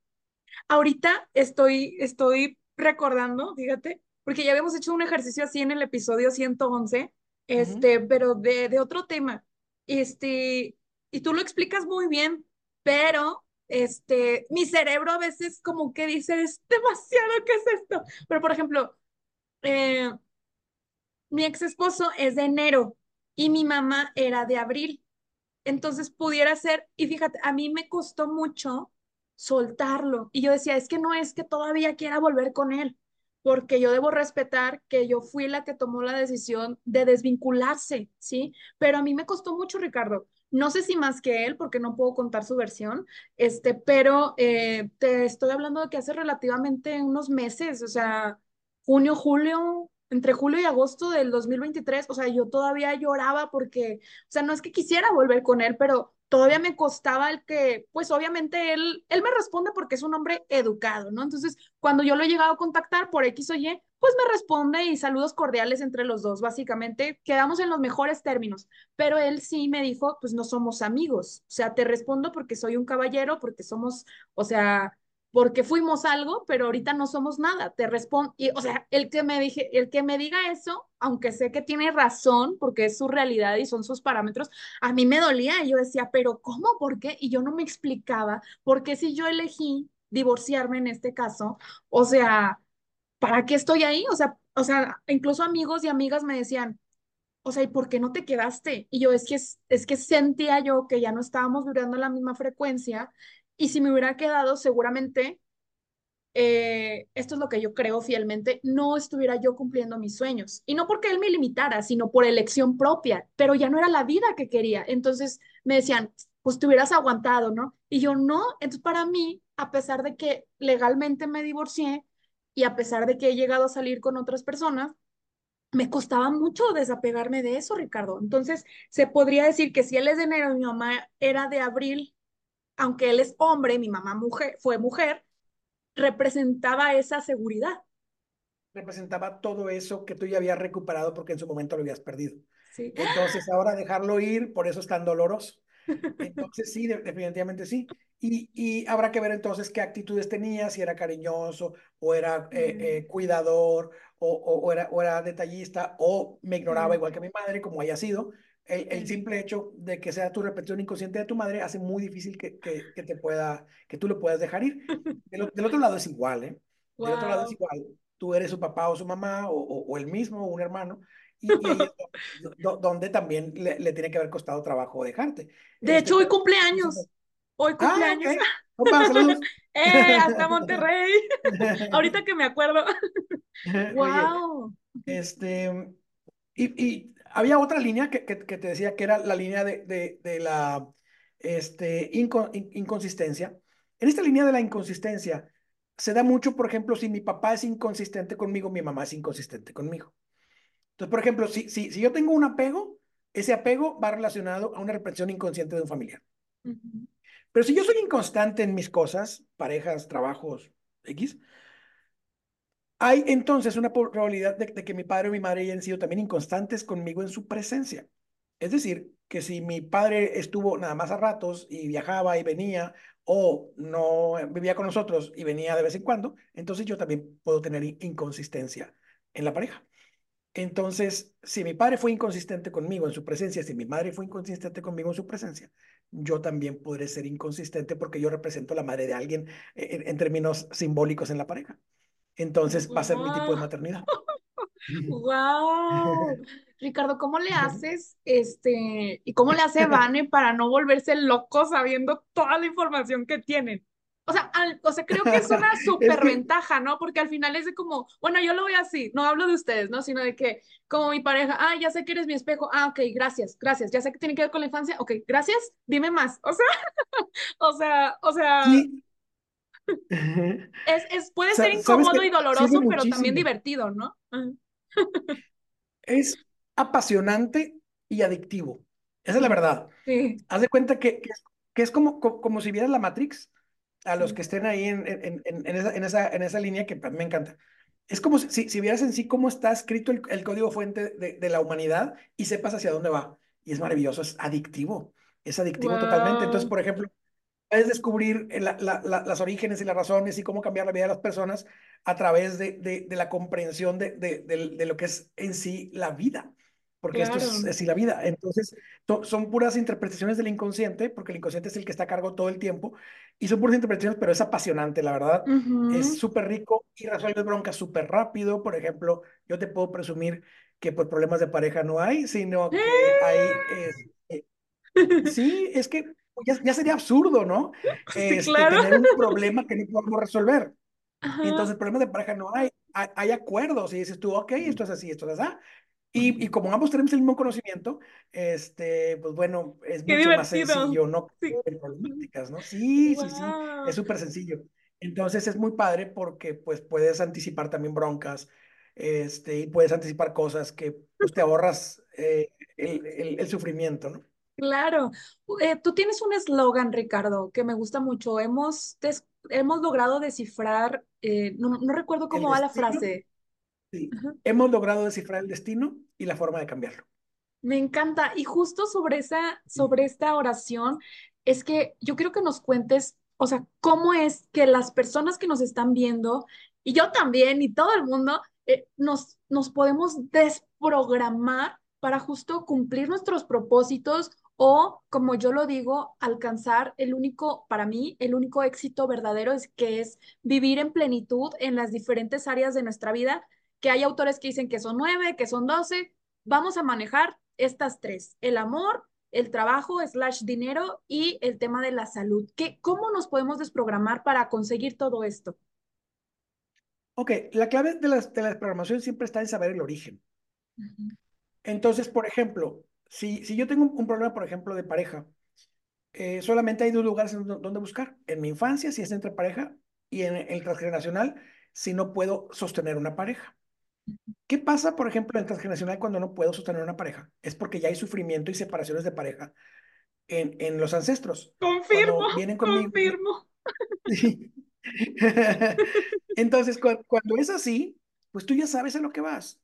ahorita estoy, estoy recordando, fíjate, porque ya habíamos hecho un ejercicio así en el episodio 111, Ujú. este, pero de, de otro tema. Este, y tú lo explicas muy bien, pero este, mi cerebro a veces como que dice, es demasiado, ¿qué es esto? Pero por ejemplo, eh, mi ex esposo es de enero y mi mamá era de abril. Entonces pudiera ser, y fíjate, a mí me costó mucho soltarlo. Y yo decía, es que no es que todavía quiera volver con él, porque yo debo respetar que yo fui la que tomó la decisión de desvincularse, ¿sí? Pero a mí me costó mucho, Ricardo. No sé si más que él, porque no puedo contar su versión, este, pero eh, te estoy hablando de que hace relativamente unos meses, o sea, junio, julio, entre julio y agosto del 2023, o sea, yo todavía lloraba porque o sea, no es que quisiera volver con él, pero todavía me costaba el que, pues obviamente él, él me responde porque es un hombre educado, ¿no? Entonces, cuando yo lo he llegado a contactar por X o Y, pues me responde y saludos cordiales entre los dos, básicamente, quedamos en los mejores términos, pero él sí me dijo, pues no somos amigos, o sea, te respondo porque soy un caballero, porque somos, o sea, porque fuimos algo, pero ahorita no somos nada. Te respondo, y o sea, el que me dije, el que me diga eso, aunque sé que tiene razón, porque es su realidad y son sus parámetros, a mí me dolía. Y yo decía, pero ¿cómo? ¿Por qué? Y yo no me explicaba por qué si yo elegí divorciarme en este caso, o sea, ¿para qué estoy ahí? O sea, o sea, incluso amigos y amigas me decían, o sea, ¿y por qué no te quedaste? Y yo es que es, que sentía yo que ya no estábamos vibrando la misma frecuencia y si me hubiera quedado seguramente eh, esto es lo que yo creo fielmente, no estuviera yo cumpliendo mis sueños. Y no porque él me limitara, sino por elección propia, pero ya no era la vida que quería. Entonces me decían, pues te hubieras aguantado, ¿no? Y yo no. Entonces para mí, a pesar de que legalmente me divorcié y a pesar de que he llegado a salir con otras personas, me costaba mucho desapegarme de eso, Ricardo. Entonces se podría decir que si él es de enero mi mamá era de abril, aunque él es hombre, mi mamá mujer, fue mujer, representaba esa seguridad. Representaba todo eso que tú ya habías recuperado porque en su momento lo habías perdido. Sí. Entonces, ahora dejarlo ir, por eso es tan doloroso. *laughs* Entonces, sí, de- definitivamente sí. Y, y habrá que ver entonces qué actitudes tenía, si era cariñoso o era eh, eh, cuidador o, o, o era, o era detallista o me ignoraba igual que mi madre, como haya sido. El, el simple hecho de que sea tu repetición inconsciente de tu madre hace muy difícil que, que, que te pueda, que tú lo puedas dejar ir. *laughs* Del, del otro lado es igual, ¿eh? Del otro lado es Wow. igual. Tú eres su papá o su mamá o, o, o el mismo o un hermano y, y *laughs* do- donde también le, le tiene que haber costado trabajo dejarte. De Este, hecho, hoy cumpleaños. Hoy Ah, cumpleaños. Opa, saludos. *laughs* ¡Eh! Hasta Monterrey. Ahorita que me acuerdo. Oye, Wow. este, y, y había otra línea que, que, que te decía que era la línea de, de, de la este, inco- in- inconsistencia. En esta línea de la inconsistencia se da mucho, por ejemplo, si mi papá es inconsistente conmigo, mi mamá es inconsistente conmigo. Entonces, por ejemplo, si, si, si yo tengo un apego, ese apego va relacionado a una represión inconsciente de un familiar. Pero si yo soy inconstante en mis cosas, parejas, trabajos, X, hay entonces una probabilidad de, que mi padre o mi madre hayan sido también inconstantes conmigo en su presencia. Es decir, que si mi padre estuvo nada más a ratos y viajaba y venía, o no vivía con nosotros y venía de vez en cuando, entonces yo también puedo tener inconsistencia en la pareja. Entonces, si mi padre fue inconsistente conmigo en su presencia, si mi madre fue inconsistente conmigo en su presencia, yo también podré ser inconsistente porque yo represento a la madre de alguien en, en términos simbólicos en la pareja. Entonces, va a ser mi tipo de Wow. maternidad. *laughs* Wow. Ricardo, ¿cómo le haces este y cómo le hace *laughs* Vane para no volverse loco sabiendo toda la información que tienen? O sea, al- o sea, creo que es una *laughs* Es súper que, ventaja, ¿no? Porque al final es de como, bueno, yo lo voy así, no hablo de ustedes, ¿no? Sino de que, como mi pareja, ah, ya sé que eres mi espejo, ah, ok, gracias, gracias, ya sé que tiene que ver con la infancia, ok, gracias, dime más. O sea, o sea, o sea, sí, es, es, puede ser incómodo y doloroso, pero también divertido, ¿no? Es apasionante y adictivo. Esa es la verdad. sí, Haz de cuenta que, que es, que es como, co- como, si vieras la Matrix, a los que estén ahí en, en, en, en esa, en, esa, en esa línea que me encanta. Es como si, si, si vieras en sí cómo está escrito el, el código fuente de, de la humanidad y sepas hacia dónde va. Y es maravilloso, es adictivo. Es adictivo totalmente. Entonces, por ejemplo, puedes descubrir la, la, las orígenes y las razones y cómo cambiar la vida de las personas a través de, de, de la comprensión de, de, lo que es en sí la vida porque esto es, así la vida. Entonces, son puras interpretaciones del inconsciente, porque el inconsciente es el que está a cargo todo el tiempo, y son puras interpretaciones, pero es apasionante, la verdad. Es súper rico y resuelve broncas súper rápido. Por ejemplo, yo te puedo presumir que por pues, problemas de pareja no hay, sino que hay... Eh, sí, es que ya, sería absurdo, ¿no? *laughs* Este, Tener un problema que no podemos resolver. Entonces, problemas de pareja no hay. hay. hay. acuerdos y dices tú, ok, esto es así, esto es así. Y, y, como ambos tenemos el mismo conocimiento, este, pues bueno, es mucho más sencillo, ¿no? Sí. Problemáticas, ¿no? Sí, sí, sí, es súper sencillo. Entonces es muy padre porque pues puedes anticipar también broncas, este, y puedes anticipar cosas que pues, te ahorras eh, el, el, el, sufrimiento, ¿no? Claro. Eh, tú tienes un eslogan, Ricardo, que me gusta mucho. Hemos, hemos logrado descifrar, eh, no, no, recuerdo cómo va la frase. Sí. Hemos logrado descifrar el destino y la forma de cambiarlo. Me encanta. Y justo sobre, esa, sobre esta oración, es que yo quiero que nos cuentes, o sea, cómo es que las personas que nos están viendo, y yo también, y todo el mundo, eh, nos, nos podemos desprogramar para justo cumplir nuestros propósitos o, como yo lo digo, alcanzar el único, para mí, el único éxito verdadero es que es vivir en plenitud en las diferentes áreas de nuestra vida que hay autores que dicen que son nueve, que son doce. Vamos a manejar estas tres, el amor, el trabajo slash dinero y el tema de la salud. ¿Qué, ¿Cómo nos podemos desprogramar para conseguir todo esto? Ok, la clave de la, de la desprogramación siempre está en saber el origen. Entonces, por ejemplo, si, si yo tengo un, problema, por ejemplo, de pareja, eh, solamente hay dos lugares en donde buscar. En mi infancia, si es entre pareja, y en el transgeneracional, si no puedo sostener una pareja. ¿Qué pasa, por ejemplo, en transgeneracional cuando no puedo sostener una pareja? Es porque ya hay sufrimiento y separaciones de pareja en, en los ancestros. Confirmo, vienen confirmo. *laughs* *laughs* Entonces, cuando es así, pues tú ya sabes a lo que vas.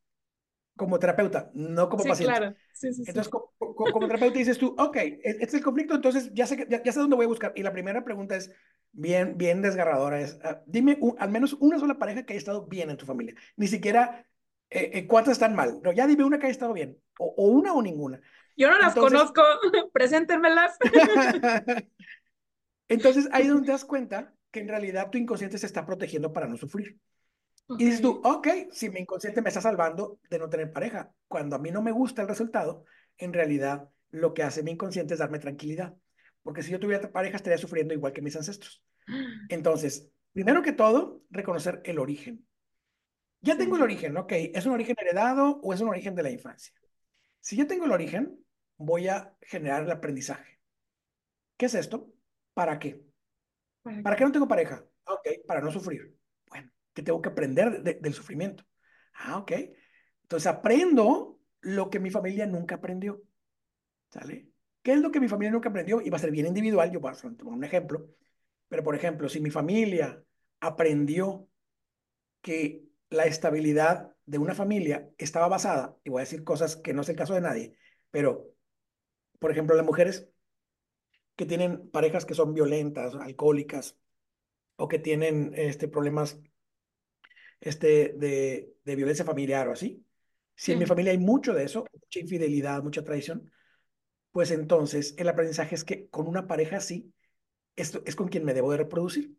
Como terapeuta, no como sí, paciente. Claro. Sí, sí, entonces, como, como, terapeuta dices tú, ok, e, este es el conflicto, entonces ya sé, ya, ya, sé dónde voy a buscar. Y la primera pregunta es, bien, bien desgarradora, es, uh, dime al menos una sola pareja que haya estado bien en tu familia. Ni siquiera eh, eh, cuántas están mal. No, ya dime una que haya estado bien. O, o una o ninguna. Yo no las conozco. *laughs* Preséntenmelas. *laughs* Entonces, ahí es donde te das cuenta que en realidad tu inconsciente se está protegiendo para no sufrir. Y dices tú, ok, si mi inconsciente me está salvando de no tener pareja, cuando a mí no me gusta el resultado, en realidad lo que hace mi inconsciente es darme tranquilidad. Porque si yo tuviera pareja, estaría sufriendo igual que mis ancestros. *gasps* Entonces, primero que todo, reconocer el origen. Ya tengo el origen, ok, ¿es un origen heredado o es un origen de la infancia? Si yo tengo el origen, voy a generar el aprendizaje. ¿Qué es esto? ¿Para qué? ¿Para, qué no tengo pareja? Ok, para no sufrir. ¿Qué tengo que aprender del sufrimiento? Ah, ok. Entonces aprendo lo que mi familia nunca aprendió. ¿Sale? ¿Qué es lo que mi familia nunca aprendió? Y va a ser bien individual, yo voy a tomar un ejemplo. Pero, por ejemplo, si mi familia aprendió que la estabilidad de una familia estaba basada, y voy a decir cosas que no es el caso de nadie, pero, por ejemplo, las mujeres que tienen parejas que son violentas, alcohólicas, o que tienen este, problemas este, de, de violencia familiar o así, si en mi familia hay mucho de eso, mucha infidelidad, mucha traición, pues entonces el aprendizaje es que con una pareja así, esto es con quien me debo de reproducir.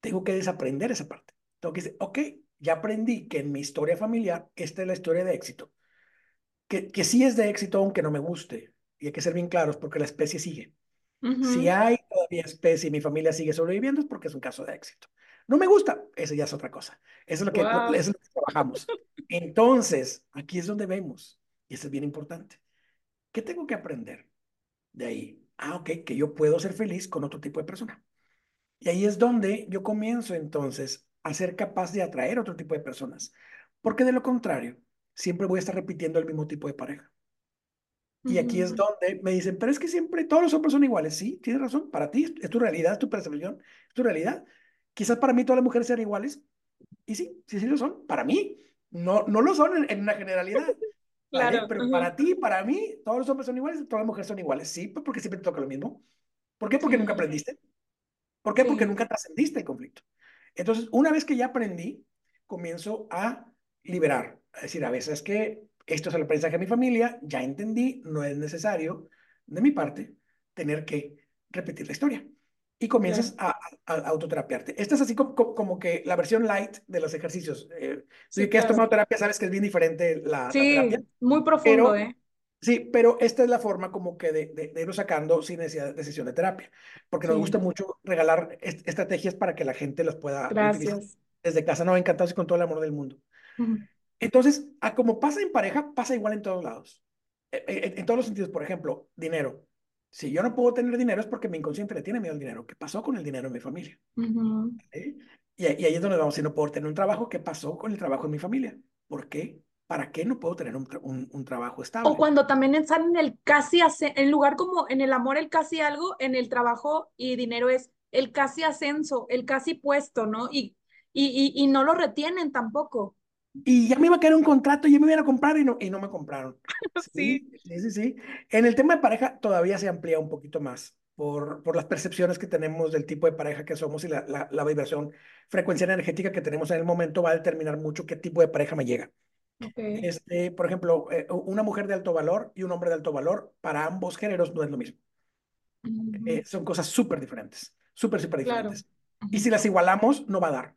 Tengo que desaprender esa parte. Tengo que decir, ok, ya aprendí que en mi historia familiar, esta es la historia de éxito. Que, que sí es de éxito aunque no me guste. Y hay que ser bien claros porque la especie sigue. Si hay todavía especie y mi familia sigue sobreviviendo es porque es un caso de éxito. No me gusta, eso ya es otra cosa. Eso es lo que, eso es lo que trabajamos. Entonces, aquí es donde vemos, y eso es bien importante. ¿Qué tengo que aprender de ahí? Ah, ok, que yo puedo ser feliz con otro tipo de persona. Y ahí es donde yo comienzo entonces a ser capaz de atraer otro tipo de personas. Porque de lo contrario, siempre voy a estar repitiendo el mismo tipo de pareja. Y aquí es donde me dicen, pero es que siempre todos los hombres son iguales. Sí, tienes razón. Para ti es tu realidad, es tu percepción, es tu realidad. Quizás para mí todas las mujeres sean iguales. Y sí, sí, sí lo son. Para mí, no, no lo son en, una generalidad. *laughs* Claro. Pero para ti, para mí, todos los hombres son iguales, todas las mujeres son iguales. Sí, pues porque siempre te toca lo mismo. ¿Por qué? Porque nunca aprendiste. ¿Por qué? Porque nunca trascendiste el conflicto. Entonces, una vez que ya aprendí, comienzo a liberar. A decir, a veces es que esto es el aprendizaje de mi familia, ya entendí, no es necesario de mi parte tener que repetir la historia. Y comienzas a, a, autoterapiarte. Esta es así como, como, que la versión light de los ejercicios. Eh, si que has tomado terapia, sabes que es bien diferente la, sí, terapia. muy profundo, ¿eh? Sí, pero esta es la forma como que de, de, irlo sacando sin necesidad de sesión de terapia, porque nos gusta mucho regalar estrategias para que la gente las pueda Gracias. utilizar desde casa. No, encantados y con todo el amor del mundo. Entonces, a como pasa en pareja, pasa igual en todos lados. En, en, en, todos los sentidos, por ejemplo, dinero. Si yo no puedo tener dinero es porque mi inconsciente le tiene miedo al dinero. ¿Qué pasó con el dinero en mi familia? ¿Sí? Y, y, ahí es donde vamos, si no puedo tener un trabajo, ¿qué pasó con el trabajo en mi familia? ¿Por qué? ¿Para qué no puedo tener un, un, un trabajo estable? O cuando también están en el casi, hace, en lugar como en el amor el casi algo, en el trabajo y dinero es el casi ascenso, el casi puesto, ¿no? Y, y, y, y no lo retienen tampoco. Y ya me iba a caer un contrato, y ya me iban a comprar y no, y no me compraron. *laughs* Sí, sí, sí, sí. En el tema de pareja todavía se amplía un poquito más por, por las percepciones que tenemos del tipo de pareja que somos y la, la, la vibración, frecuencia energética que tenemos en el momento va a determinar mucho qué tipo de pareja me llega. Okay. Este, por ejemplo, eh, una mujer de alto valor y un hombre de alto valor, para ambos géneros no es lo mismo. Uh -huh. eh, son cosas súper diferentes, súper, súper diferentes. Claro. Y si las igualamos, no va a dar.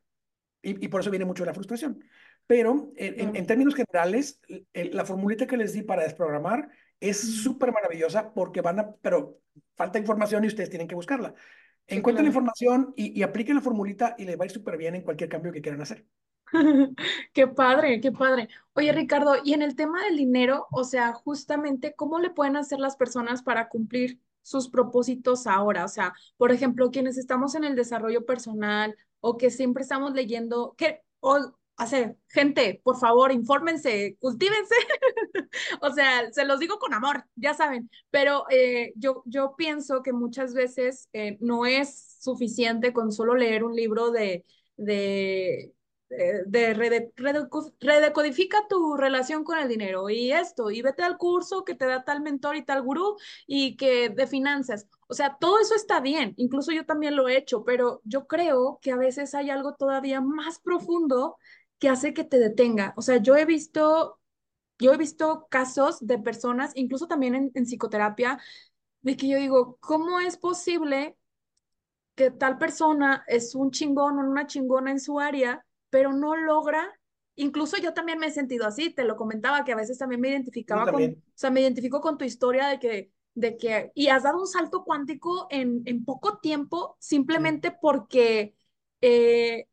Y, y, por eso viene mucho la frustración. Pero en, en, términos generales, la formulita que les di para desprogramar es súper maravillosa porque van a, pero falta información y ustedes tienen que buscarla. Sí, Encuentren la claro. información y, y apliquen la formulita y les va a ir súper bien en cualquier cambio que quieran hacer. *laughs* Qué padre, qué padre. Oye, Ricardo, y en el tema del dinero, o sea, justamente, ¿cómo le pueden hacer las personas para cumplir sus propósitos ahora? O sea, por ejemplo, quienes estamos en el desarrollo personal o que siempre estamos leyendo, que, o, hacer, gente, por favor, infórmense, cultívense. *laughs* o sea, se los digo con amor, ya saben, pero eh, yo, yo pienso que muchas veces eh, no es suficiente con solo leer un libro de, de de rede, rede, redecodifica tu relación con el dinero y esto, y vete al curso que te da tal mentor y tal gurú y que de finanzas. O sea, todo eso está bien, incluso yo también lo he hecho, pero yo creo que a veces hay algo todavía más profundo que hace que te detenga. O sea, yo he visto, yo he visto casos de personas, incluso también en, en psicoterapia, de que yo digo, ¿cómo es posible que tal persona es un chingón o una chingona en su área? pero no logra, incluso yo también me he sentido así, te lo comentaba, que a veces también me identificaba también. con, o sea, me identifico con tu historia de que, de que, y has dado un salto cuántico en, en poco tiempo, simplemente porque, eh,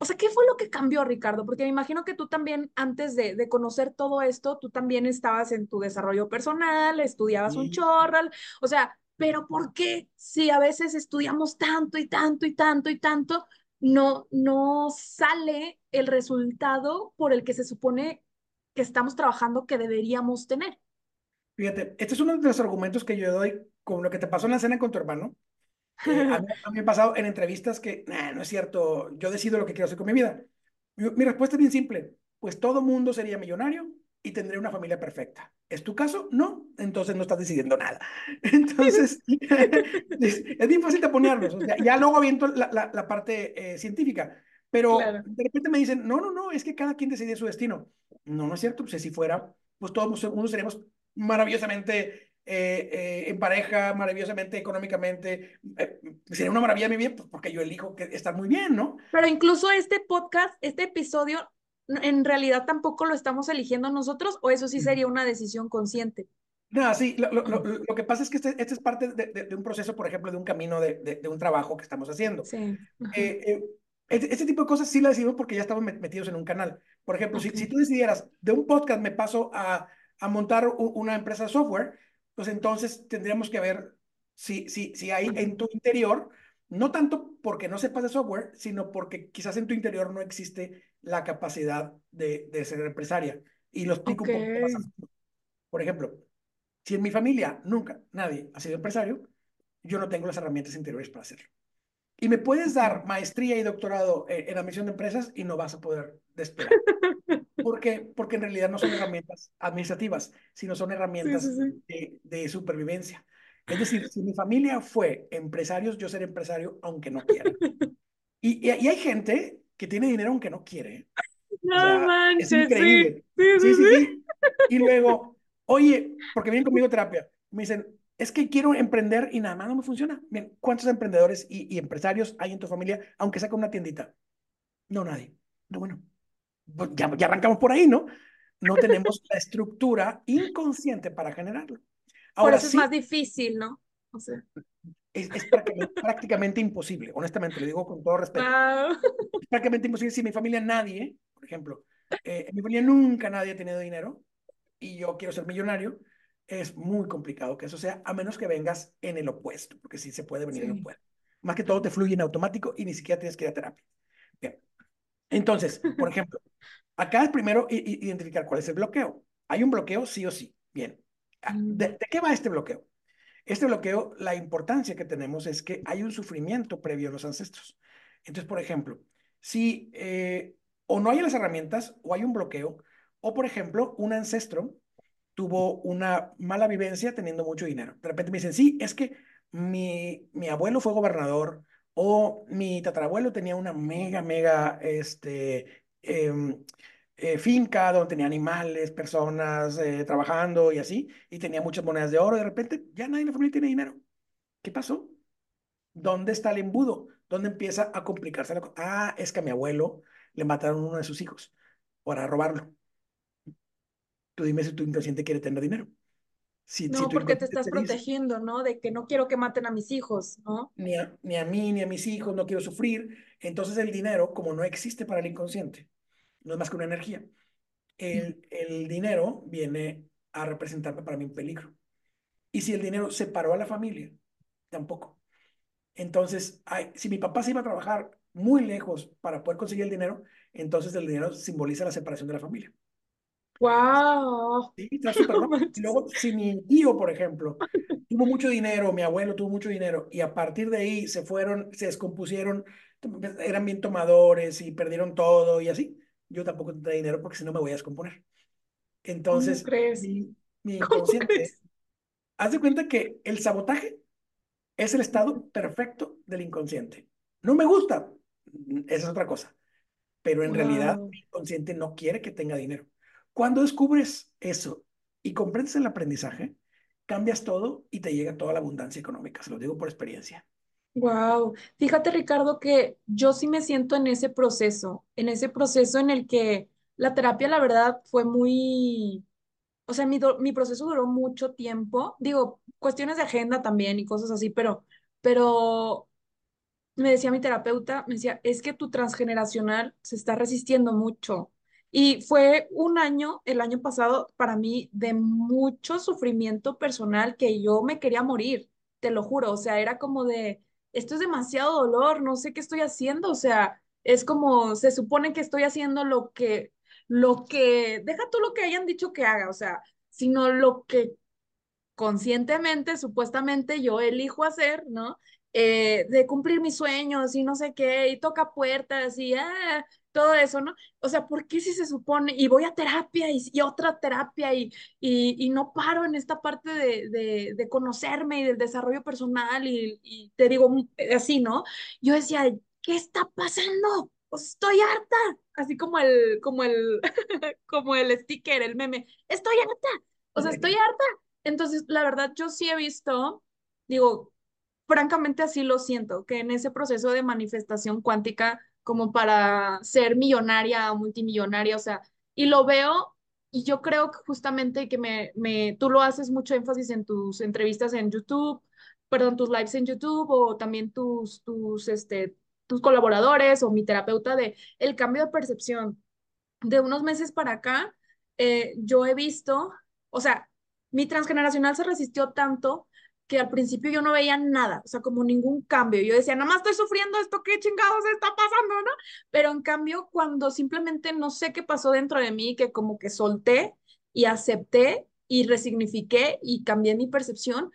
o sea, ¿qué fue lo que cambió, Ricardo? Porque me imagino que tú también, antes de, de conocer todo esto, tú también estabas en tu desarrollo personal, estudiabas sí. un chorral, o sea, pero ¿por qué si a veces estudiamos tanto y tanto y tanto y tanto, no, no sale el resultado por el que se supone que estamos trabajando que deberíamos tener. Fíjate, este es uno de los argumentos que yo doy con lo que te pasó en la cena con tu hermano. Eh, *laughs* a, mí, me ha pasado en entrevistas que, nah, no es cierto, yo decido lo que quiero hacer con mi vida. Mi, mi respuesta es bien simple, pues todo mundo sería millonario y tendría una familia perfecta. ¿Es tu caso? No, entonces no estás decidiendo nada. *laughs* Entonces, *laughs* es, es, bien fácil de ponernos. O sea, ya luego aviento la, la, la parte eh, científica, pero claro. de repente me dicen, no, no, no, es que cada quien decide su destino. No, no es cierto, pues si fuera, pues todos uno seríamos maravillosamente eh, eh, en pareja, maravillosamente económicamente. Eh, sería una maravilla mi vida, pues porque yo elijo que estar muy bien, ¿no? Pero incluso este podcast, este episodio, en realidad tampoco lo estamos eligiendo nosotros, o eso sí sería una decisión consciente. No, sí, lo, lo, lo, lo que pasa es que este, este es parte de, de, de, un proceso, por ejemplo, de un camino, de, de un trabajo que estamos haciendo. Sí. Eh, eh, este, este, tipo de cosas sí las decimos porque ya estamos metidos en un canal. Por ejemplo, okay. si, si, tú decidieras, de un podcast me paso a, a montar una empresa de software, pues entonces tendríamos que ver si, si, si hay en tu interior, no tanto porque no sepas de software, sino porque quizás en tu interior no existe la capacidad de, de ser empresaria. Y lo explico okay. un poco más. Por ejemplo, si en mi familia nunca nadie ha sido empresario, yo no tengo las herramientas interiores para hacerlo. Y me puedes dar maestría y doctorado en, en admisión de empresas y no vas a poder despegar. *laughs* Porque, porque en realidad no son herramientas administrativas, sino son herramientas sí, sí. De, de, supervivencia. Es decir, si mi familia fue empresarios, yo seré empresario aunque no quiera. Y, y, y hay gente que tiene dinero aunque no quiere. No o sea, manches, es increíble. Sí sí, sí, Y luego, oye, porque vienen conmigo a terapia, me dicen, es que quiero emprender y nada más no me funciona. Bien, ¿cuántos emprendedores y, y empresarios hay en tu familia, aunque sea con una tiendita? No, nadie. No, bueno, ya, ya arrancamos por ahí, ¿no? No tenemos la estructura inconsciente para generarlo. Ahora, por eso es más difícil, ¿no? O sea. Es, es prácticamente, *laughs* prácticamente, imposible, honestamente, lo digo con todo respeto. Wow. Es prácticamente imposible. Si mi familia nadie, por ejemplo, eh, en mi familia nunca nadie ha tenido dinero y yo quiero ser millonario, es muy complicado que eso sea, a menos que vengas en el opuesto, porque sí se puede venir sí. en el opuesto. Más que todo te fluye en automático y ni siquiera tienes que ir a terapia. Entonces, *laughs* por ejemplo, acá es primero identificar cuál es el bloqueo. ¿Hay un bloqueo sí o sí? Bien. Mm. ¿De, de qué va este bloqueo? Este bloqueo, la importancia que tenemos es que hay un sufrimiento previo a los ancestros. Entonces, por ejemplo, si eh, o no hay las herramientas o hay un bloqueo, o por ejemplo, un ancestro tuvo una mala vivencia teniendo mucho dinero. De repente me dicen, sí, es que mi, mi abuelo fue gobernador o mi tatarabuelo tenía una mega, mega, este, eh, eh, finca donde tenía animales, personas eh, trabajando y así, y tenía muchas monedas de oro, de repente ya nadie en la familia tiene dinero. ¿Qué pasó? ¿Dónde está el embudo? ¿Dónde empieza a complicarse la cosa? Ah, es que a mi abuelo le mataron uno de sus hijos para robarlo. Tú dime si tu inconsciente quiere tener dinero. Si, no, si porque te estás te protegiendo, dice, ¿no? De que no quiero que maten a mis hijos, ¿no? Ni a, ni a mí, ni a mis hijos, no quiero sufrir. Entonces el dinero, como no existe para el inconsciente, no es más que una energía. El, el dinero viene a representar para mí un peligro. Y si el dinero separó a la familia, tampoco. Entonces, si mi papá se iba a trabajar muy lejos para poder conseguir el dinero, entonces el dinero simboliza la separación de la familia. ¡Wow! Sí, está súper *laughs* luego, si mi tío, por ejemplo, tuvo mucho dinero, mi abuelo tuvo mucho dinero, y a partir de ahí se fueron, se descompusieron, eran bien tomadores y perdieron todo y así, yo tampoco tendré dinero porque si no me voy a descomponer. Entonces, crees? mi, mi inconsciente, haz de cuenta que el sabotaje es el estado perfecto del inconsciente. No me gusta, esa es otra cosa, pero en wow. realidad mi inconsciente no quiere que tenga dinero. Cuando descubres eso y comprendes el aprendizaje, cambias todo y te llega toda la abundancia económica, se lo digo por experiencia. Wow, fíjate Ricardo que yo sí me siento en ese proceso, en ese proceso en el que la terapia la verdad fue muy, o sea, mi, mi proceso duró mucho tiempo, digo, cuestiones de agenda también y cosas así, pero, pero me decía mi terapeuta, me decía, es que tu transgeneracional se está resistiendo mucho. Y fue un año, el año pasado, para mí, de mucho sufrimiento personal que yo me quería morir, te lo juro, o sea, era como de esto es demasiado dolor, no sé qué estoy haciendo, o sea, es como, se supone que estoy haciendo lo que, lo que, deja tú lo que hayan dicho que haga, o sea, sino lo que conscientemente, supuestamente yo elijo hacer, ¿no? Eh, de cumplir mis sueños y no sé qué, y toca puertas y ah, todo eso, ¿no? O sea, ¿por qué si se supone? Y voy a terapia y, y otra terapia y, y, y, no paro en esta parte de, de, de conocerme y del desarrollo personal y, te digo así, ¿no? Yo decía, ¿qué está pasando? Pues estoy harta, así como el, como el, *laughs* como el sticker, el meme, estoy harta, o sea, estoy harta. Entonces, la verdad, yo sí he visto, digo, francamente así lo siento, que en ese proceso de manifestación cuántica, como para ser millonaria o multimillonaria, o sea, y lo veo y yo creo que justamente que me, me, tú lo haces mucho énfasis en tus entrevistas en YouTube, perdón, tus lives en YouTube o también tus, tus, este, tus colaboradores o mi terapeuta de el cambio de percepción. De unos meses para acá, eh, yo he visto, o sea, mi transgeneracional se resistió tanto que al principio yo no veía nada, o sea, como ningún cambio. Yo decía, nada más estoy sufriendo esto, ¿qué chingados está pasando, no? Pero en cambio, cuando simplemente no sé qué pasó dentro de mí, que como que solté y acepté y resignifiqué y cambié mi percepción,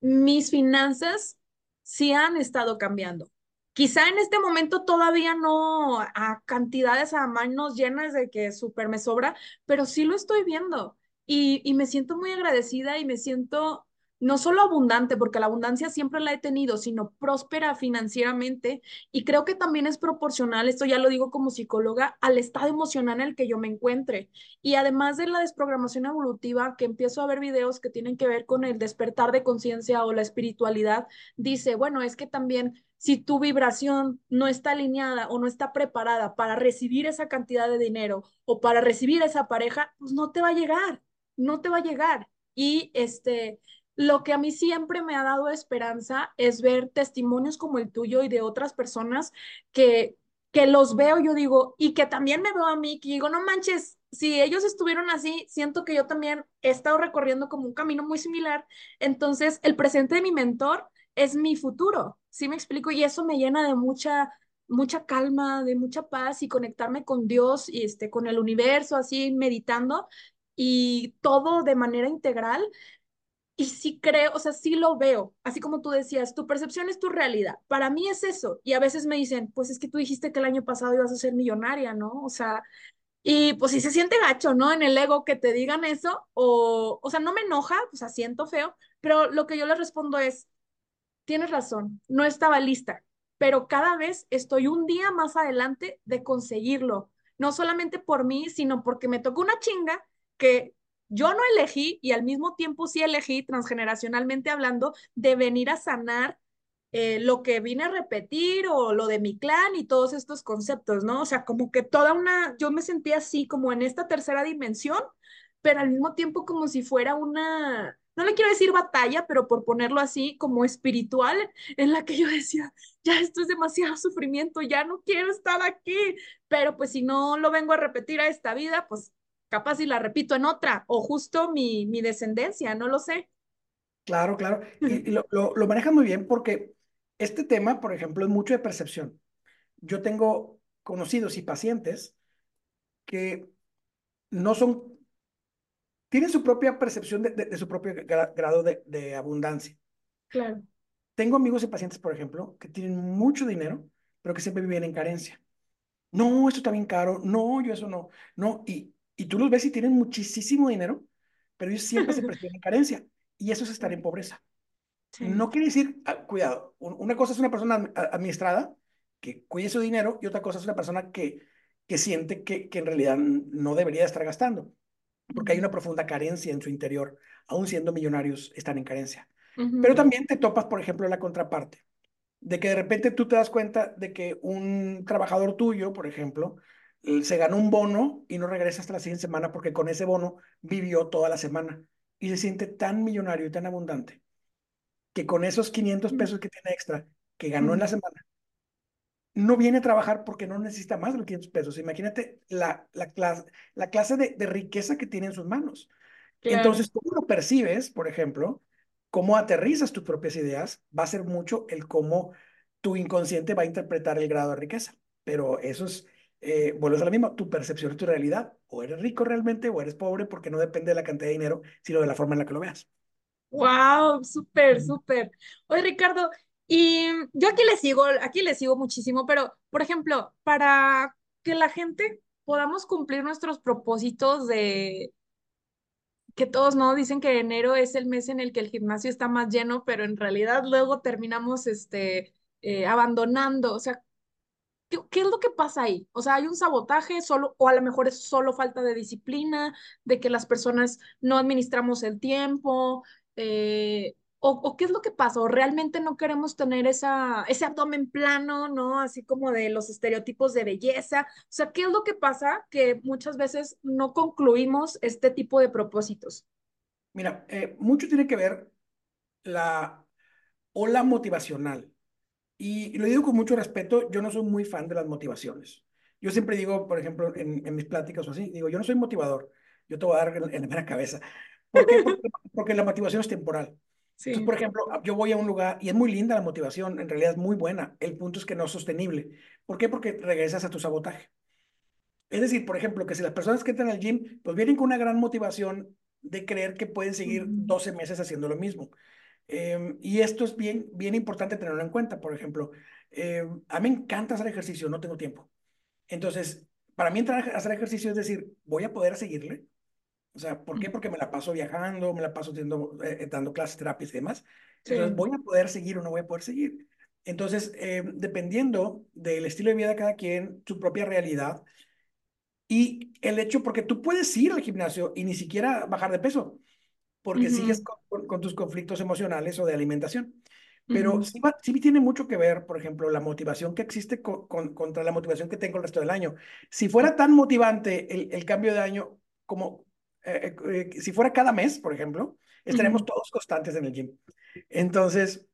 mis finanzas sí han estado cambiando. Quizá en este momento todavía no a cantidades a manos llenas de que súper me sobra, pero sí lo estoy viendo y, y me siento muy agradecida y me siento no solo abundante, porque la abundancia siempre la he tenido, sino próspera financieramente. Y creo que también es proporcional, esto ya lo digo como psicóloga, al estado emocional en el que yo me encuentre. Y además de la desprogramación evolutiva, que empiezo a ver videos que tienen que ver con el despertar de conciencia o la espiritualidad, dice, bueno, es que también si tu vibración no está alineada o no está preparada para recibir esa cantidad de dinero o para recibir esa pareja, pues no te va a llegar, no te va a llegar. Y este, lo que a mí siempre me ha dado esperanza es ver testimonios como el tuyo y de otras personas que, que los veo, yo digo, y que también me veo a mí, que digo, no manches, si ellos estuvieron así, siento que yo también he estado recorriendo como un camino muy similar. Entonces, el presente de mi mentor es mi futuro, ¿sí me explico? Y eso me llena de mucha mucha calma, de mucha paz y conectarme con Dios y este con el universo así meditando y todo de manera integral y sí creo, o sea, sí lo veo, así como tú decías, tu percepción es tu realidad. Para mí es eso. Y a veces me dicen, pues es que tú dijiste que el año pasado ibas a ser millonaria, ¿no? O sea, y pues sí se siente gacho, ¿no? En el ego que te digan eso, o, o sea, no me enoja, o sea, siento feo, pero lo que yo les respondo es, tienes razón, no estaba lista, pero cada vez estoy un día más adelante de conseguirlo, no solamente por mí, sino porque me tocó una chinga que yo no elegí y al mismo tiempo sí elegí, transgeneracionalmente hablando, de venir a sanar eh, lo que vine a repetir o lo de mi clan y todos estos conceptos, ¿no? O sea, como que toda una, yo me sentía así como en esta tercera dimensión, pero al mismo tiempo como si fuera una, no le quiero decir batalla, pero por ponerlo así, como espiritual, en la que yo decía, ya esto es demasiado sufrimiento, ya no quiero estar aquí, pero pues si no lo vengo a repetir a esta vida, pues capaz si la repito en otra, o justo mi, mi descendencia, no lo sé. Claro, claro. Y, lo, lo, lo manejan muy bien porque este tema, por ejemplo, es mucho de percepción. Yo tengo conocidos y pacientes que no son, tienen su propia percepción de, de, de su propio grado de, de, abundancia. Claro. Tengo amigos y pacientes, por ejemplo, que tienen mucho dinero, pero que siempre viven en carencia. No, esto está bien caro. No, yo eso no. No, y, y tú los ves y tienen muchísimo dinero, pero ellos siempre se *laughs* perciben en carencia. Y eso es estar en pobreza. Sí. No quiere decir, ah, cuidado, una cosa es una persona administrada que cuide su dinero y otra cosa es una persona que, que siente que, que en realidad no debería estar gastando, porque hay una profunda carencia en su interior, aún siendo millonarios, están en carencia. Uh -huh. Pero también te topas, por ejemplo, en la contraparte, de que de repente tú te das cuenta de que un trabajador tuyo, por ejemplo, se ganó un bono y no regresa hasta la siguiente semana porque con ese bono vivió toda la semana y se siente tan millonario y tan abundante que con esos 500 pesos que tiene extra que ganó en la semana, no viene a trabajar porque no necesita más de los 500 pesos. Imagínate la, la, clase, la clase de, de riqueza que tiene en sus manos. Claro. Entonces, cómo lo percibes, por ejemplo, cómo aterrizas tus propias ideas, va a ser mucho el cómo tu inconsciente va a interpretar el grado de riqueza. Pero eso es, eh, vuelves a la misma, tu percepción es tu realidad. O eres rico realmente o eres pobre porque no depende de la cantidad de dinero, sino de la forma en la que lo veas. Wow, súper, súper. Oye, Ricardo, y yo aquí le sigo, aquí le sigo muchísimo, pero, por ejemplo, para que la gente podamos cumplir nuestros propósitos de que todos no dicen que enero es el mes en el que el gimnasio está más lleno, pero en realidad luego terminamos este eh, abandonando, o sea, ¿Qué, ¿qué, es lo que pasa ahí? O sea, hay un sabotaje solo, o a lo mejor es solo falta de disciplina, de que las personas no administramos el tiempo, eh, o, qué es lo que pasa, o realmente no queremos tener ese abdomen plano, ¿no? Así como de los estereotipos de belleza. O sea, ¿qué es lo que pasa que muchas veces no concluimos este tipo de propósitos? Mira, eh, mucho tiene que ver la ola motivacional y lo digo con mucho respeto, yo no soy muy fan de las motivaciones. Yo siempre digo, por ejemplo, en, en mis pláticas o así, digo, yo no soy motivador, yo te voy a dar en, en la mera cabeza. ¿Por qué? Porque, *laughs* porque, la motivación es temporal. Sí. Entonces, por ejemplo, yo voy a un lugar y es muy linda la motivación, en realidad es muy buena. El punto es que no es sostenible. ¿Por qué? Porque regresas a tu sabotaje. Es decir, por ejemplo, que si las personas que entran al gym, pues vienen con una gran motivación de creer que pueden seguir 12 meses haciendo lo mismo. Eh, y esto es bien, bien importante tenerlo en cuenta. Por ejemplo, eh, a mí me encanta hacer ejercicio, no tengo tiempo. Entonces, para mí entrar a hacer ejercicio es decir, voy a poder seguirle. O sea, ¿por qué? Porque me la paso viajando, me la paso teniendo, eh, dando clases, terapias y demás. Entonces, voy a poder seguir o no voy a poder seguir. Entonces, eh, dependiendo del estilo de vida de cada quien, su propia realidad y el hecho, porque tú puedes ir al gimnasio y ni siquiera bajar de peso, porque sigues con, con, tus conflictos emocionales o de alimentación. Pero sí, sí, tiene mucho que ver, por ejemplo, la motivación que existe con, contra la motivación que tengo el resto del año. Si fuera tan motivante el, el cambio de año como eh, eh, si fuera cada mes, por ejemplo, estaremos todos constantes en el gym. Entonces,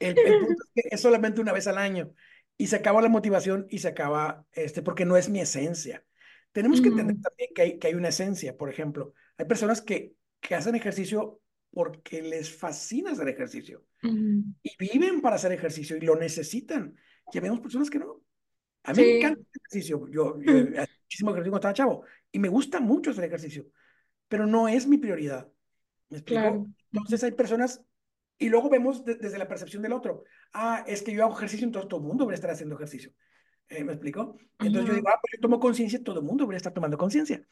el, *laughs* punto es que es solamente una vez al año y se acaba la motivación y se acaba, este, porque no es mi esencia. Tenemos que entender también que hay, que hay una esencia, por ejemplo. Hay personas que, que hacen ejercicio porque les fascina hacer ejercicio y viven para hacer ejercicio y lo necesitan. Ya vemos personas que no. A mí me encanta el ejercicio. Yo, yo muchísimo ejercicio cuando estaba chavo y me gusta mucho hacer ejercicio, pero no es mi prioridad. ¿Me explico? Entonces hay personas y luego vemos desde la percepción del otro. Ah, es que yo hago ejercicio, entonces todo el mundo debería estar haciendo ejercicio. Eh, ¿Me explico? Entonces yo digo, ah, pues yo tomo conciencia, todo el mundo debería estar tomando conciencia.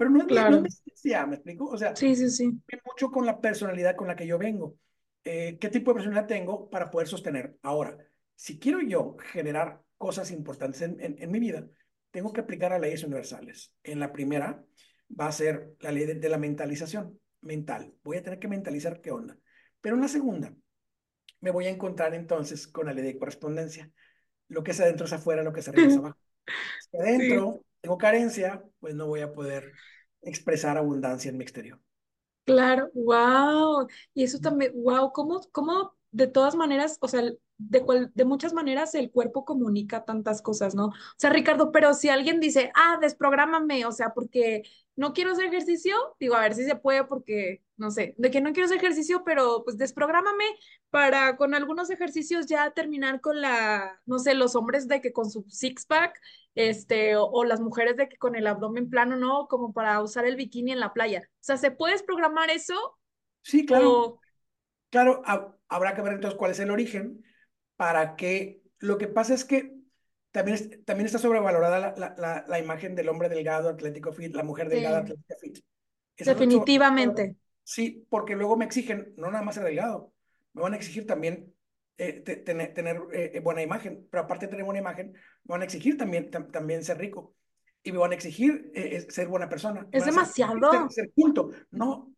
Pero no es, claro. necesidad, ¿me explico? O sea, sí, sí, sí. mucho con la personalidad con la que yo vengo. Eh, ¿Qué tipo de personalidad tengo para poder sostener? Ahora, si quiero yo generar cosas importantes en, en, mi vida, tengo que aplicar a leyes universales. En la primera va a ser la ley de, de la mentalización mental. Voy a tener que mentalizar qué onda. Pero en la segunda, me voy a encontrar entonces con la ley de correspondencia. Lo que es adentro es afuera, lo que es arriba es abajo. Si adentro tengo carencia, pues no voy a poder expresar abundancia en mi exterior. Claro, wow. Y eso también, wow, ¿cómo, cómo de todas maneras, o sea, de, cual, de muchas maneras el cuerpo comunica tantas cosas, ¿no? O sea, Ricardo, pero si alguien dice, ah, desprográmame, o sea, porque no quiero hacer ejercicio, digo, a ver si se puede porque, no sé, de que no quiero hacer ejercicio, pero pues desprográmame para con algunos ejercicios ya terminar con la, no sé, los hombres de que con su six-pack, este, o, las mujeres de que con el abdomen plano, ¿no? Como para usar el bikini en la playa. O sea, ¿se puede desprogramar eso? Sí, claro. Claro, habrá que ver entonces cuál es el origen para que, lo que pasa es que también, también está sobrevalorada la, la, la, imagen del hombre delgado, atlético fit, la mujer delgada, atlética fit. Definitivamente. Sí, porque luego me exigen, no nada más ser delgado, me van a exigir también eh, tener, tener eh, buena imagen, pero aparte de tener buena imagen, me van a exigir también, también ser rico y me van a exigir eh, ser buena persona. Es demasiado. Ser, culto. No.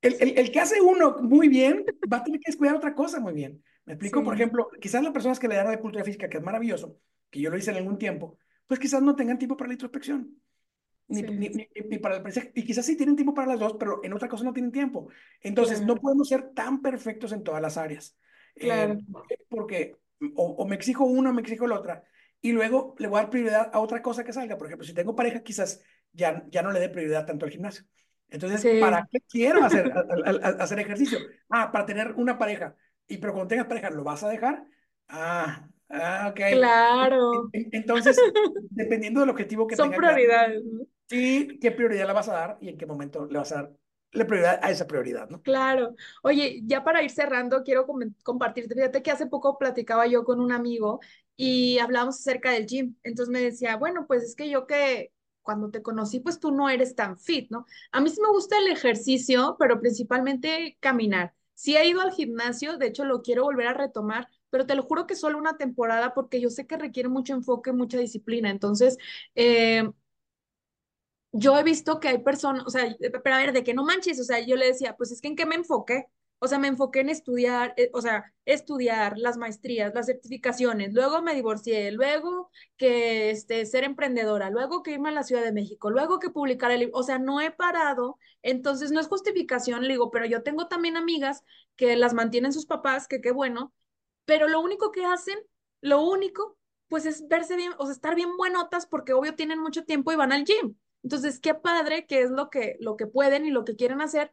El, el, el, que hace uno muy bien va a tener que descuidar otra cosa muy bien. Me explico, por ejemplo, quizás las personas que le dan de cultura física, que es maravilloso, que yo lo hice en algún tiempo, pues quizás no tengan tiempo para la introspección. Ni, ni, ni, para el. Y quizás sí tienen tiempo para las dos, pero en otra cosa no tienen tiempo. Entonces, no podemos ser tan perfectos en todas las áreas. Eh, claro. porque o, me exijo una o me exijo la otra. Y luego le voy a dar prioridad a otra cosa que salga. Por ejemplo, si tengo pareja, quizás ya, ya no le dé prioridad tanto al gimnasio. Entonces, ¿para qué quiero hacer, *laughs* hacer ejercicio? Ah, para tener una pareja. Y pero cuando tengas pareja, ¿lo vas a dejar? Ah, ah, ok. Claro. Entonces, *laughs* dependiendo del objetivo que Son prioridades. sí, qué prioridad le vas a dar y en qué momento le vas a dar la prioridad a esa prioridad, ¿no? Claro. Oye, ya para ir cerrando, quiero compartirte, fíjate que hace poco platicaba yo con un amigo y hablábamos acerca del gym. Entonces me decía, bueno, pues es que yo que cuando te conocí, pues tú no eres tan fit, ¿no? A mí sí me gusta el ejercicio, pero principalmente caminar. Sí he ido al gimnasio, de hecho lo quiero volver a retomar, pero te lo juro que solo una temporada porque yo sé que requiere mucho enfoque, mucha disciplina. Entonces, eh, yo he visto que hay personas, o sea, pero a ver, de que no manches, o sea, yo le decía, pues es que en qué me enfoqué. O sea, me enfoqué en estudiar, eh, o sea, estudiar las maestrías, las certificaciones, luego me divorcié, luego que este, ser emprendedora, luego que irme a la Ciudad de México, luego que publicar el libro, o sea, no he parado, entonces no es justificación, le digo, pero yo tengo también amigas que las mantienen sus papás, que qué bueno, pero lo único que hacen, lo único, pues es verse bien, o sea, estar bien buenotas porque obvio tienen mucho tiempo y van al gym. Entonces, qué padre que es lo que, lo que pueden y lo que quieren hacer,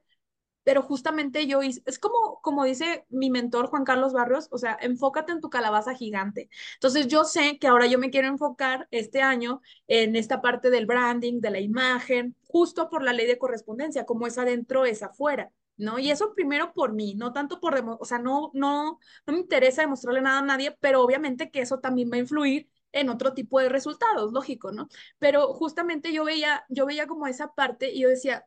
pero justamente yo hice, es como, como dice mi mentor Juan Carlos Barrios, o sea, enfócate en tu calabaza gigante. Entonces yo sé que ahora yo me quiero enfocar este año en esta parte del branding, de la imagen, justo por la ley de correspondencia, como es adentro, es afuera. ¿no? Y eso primero por mí, no tanto por, o sea, no, no, no me interesa demostrarle nada a nadie, pero obviamente que eso también va a influir en otro tipo de resultados, lógico, ¿no? Pero justamente yo veía, yo veía como esa parte y yo decía,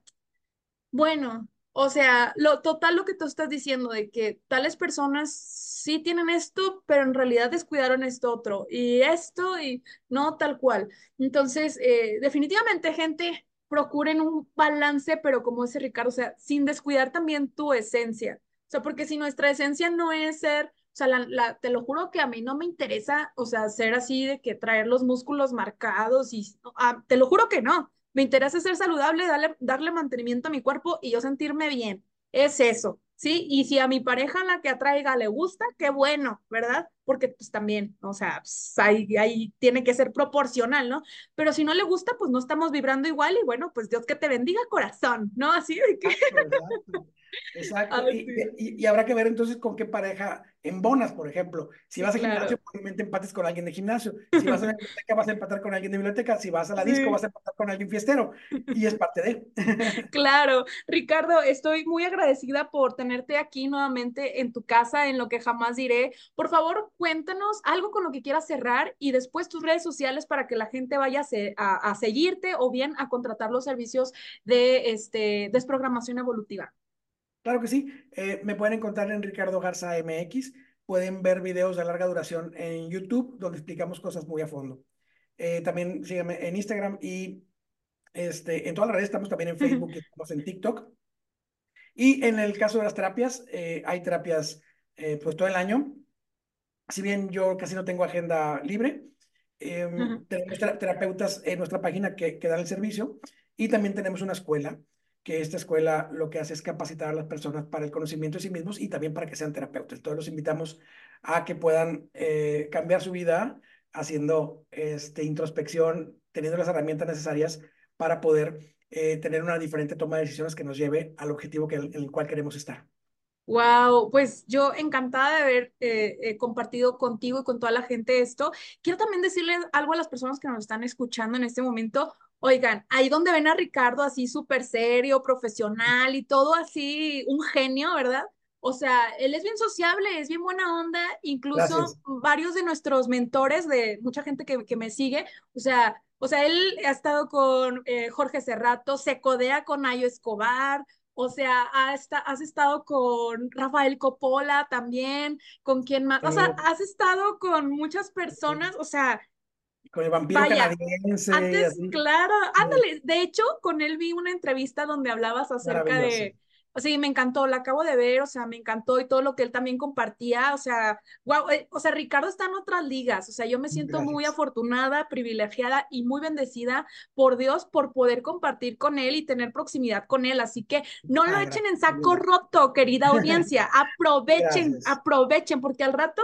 bueno, o sea, lo total lo que tú estás diciendo de que tales personas sí tienen esto, pero en realidad descuidaron esto otro y esto y no tal cual. Entonces, eh, definitivamente, gente, procuren un balance, pero como dice Ricardo, o sea, sin descuidar también tu esencia. O sea, porque si nuestra esencia no es ser, o sea, la, te lo juro que a mí no me interesa, o sea, ser así de que traer los músculos marcados y, ah, te lo juro que no. Me interesa ser saludable, darle, darle mantenimiento a mi cuerpo y yo sentirme bien. Es eso, ¿sí? Y si a mi pareja la que atraiga le gusta, qué bueno, ¿verdad? Porque pues también, o sea, pues, ahí, ahí, tiene que ser proporcional, ¿no? Pero si no le gusta, pues no estamos vibrando igual y bueno, pues Dios que te bendiga corazón, ¿no? Así de que... Exacto. Ah, y, habrá que ver entonces con qué pareja embonas, por ejemplo. Si vas al gimnasio, probablemente empates con alguien de gimnasio. Si vas a la *laughs* biblioteca, vas a empatar con alguien de biblioteca. Si vas a la disco, vas a empatar con alguien fiestero. Y es parte de. *laughs* claro. Ricardo, estoy muy agradecida por tenerte aquí nuevamente en tu casa, en lo que jamás diré. Por favor, cuéntanos algo con lo que quieras cerrar y después tus redes sociales para que la gente vaya a, a seguirte o bien a contratar los servicios de este, desprogramación evolutiva. Claro que sí. Eh, me pueden encontrar en Ricardo Garza MX. Pueden ver videos de larga duración en YouTube donde explicamos cosas muy a fondo. Eh, también síganme en Instagram y este, en todas las redes estamos también en *laughs* Facebook y estamos en TikTok. Y en el caso de las terapias, eh, hay terapias pues todo el año. Si bien yo casi no tengo agenda libre, em, tenemos terapeutas en nuestra página que, que dan el servicio y también tenemos una escuela que esta escuela lo que hace es capacitar a las personas para el conocimiento de sí mismos y también para que sean terapeutas. Todos los invitamos a que puedan eh, cambiar su vida haciendo este, introspección, teniendo las herramientas necesarias para poder eh, tener una diferente toma de decisiones que nos lleve al objetivo que, en el cual queremos estar. Wow, pues yo encantada de haber eh, compartido contigo y con toda la gente esto. Quiero también decirles algo a las personas que nos están escuchando en este momento. Oigan, ahí donde ven a Ricardo así súper serio, profesional y todo así, un genio, ¿verdad? O sea, él es bien sociable, es bien buena onda, incluso varios de nuestros mentores, de mucha gente que, que, me sigue, o sea, o sea, él ha estado con eh, Jorge Cerrato, se codea con Ayo Escobar, o sea, has estado con Rafael Coppola también, con quien más, o sea, has estado con muchas personas, o sea, con el vampiro canadiense. Antes, claro, ándale. De hecho, con él vi una entrevista donde hablabas acerca de. O sea, me encantó, la acabo de ver, o sea, me encantó y todo lo que él también compartía, o sea, wow, eh, o sea, Ricardo está en otras ligas, o sea, yo me siento muy afortunada, privilegiada y muy bendecida por Dios por poder compartir con él y tener proximidad con él, así que no lo echen en saco roto, querida *laughs* audiencia, aprovechen, aprovechen, porque al rato,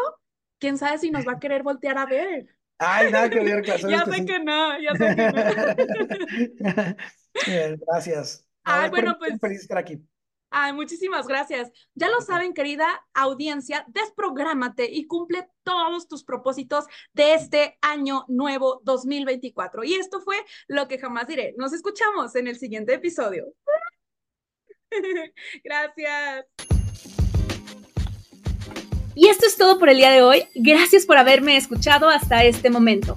quién sabe si nos va a querer voltear a ver. Ay, nada que ver, claro. ya sé que no, ya sé que no. *laughs* Bien, gracias. Ay, bueno, pues. Feliz estar aquí. Ay, muchísimas gracias. Ya lo saben, querida audiencia, desprográmate y cumple todos tus propósitos de este año nuevo 2024. Y esto fue lo que jamás diré. Nos escuchamos en el siguiente episodio. *laughs* gracias. Y esto es todo por el día de hoy. Gracias por haberme escuchado hasta este momento.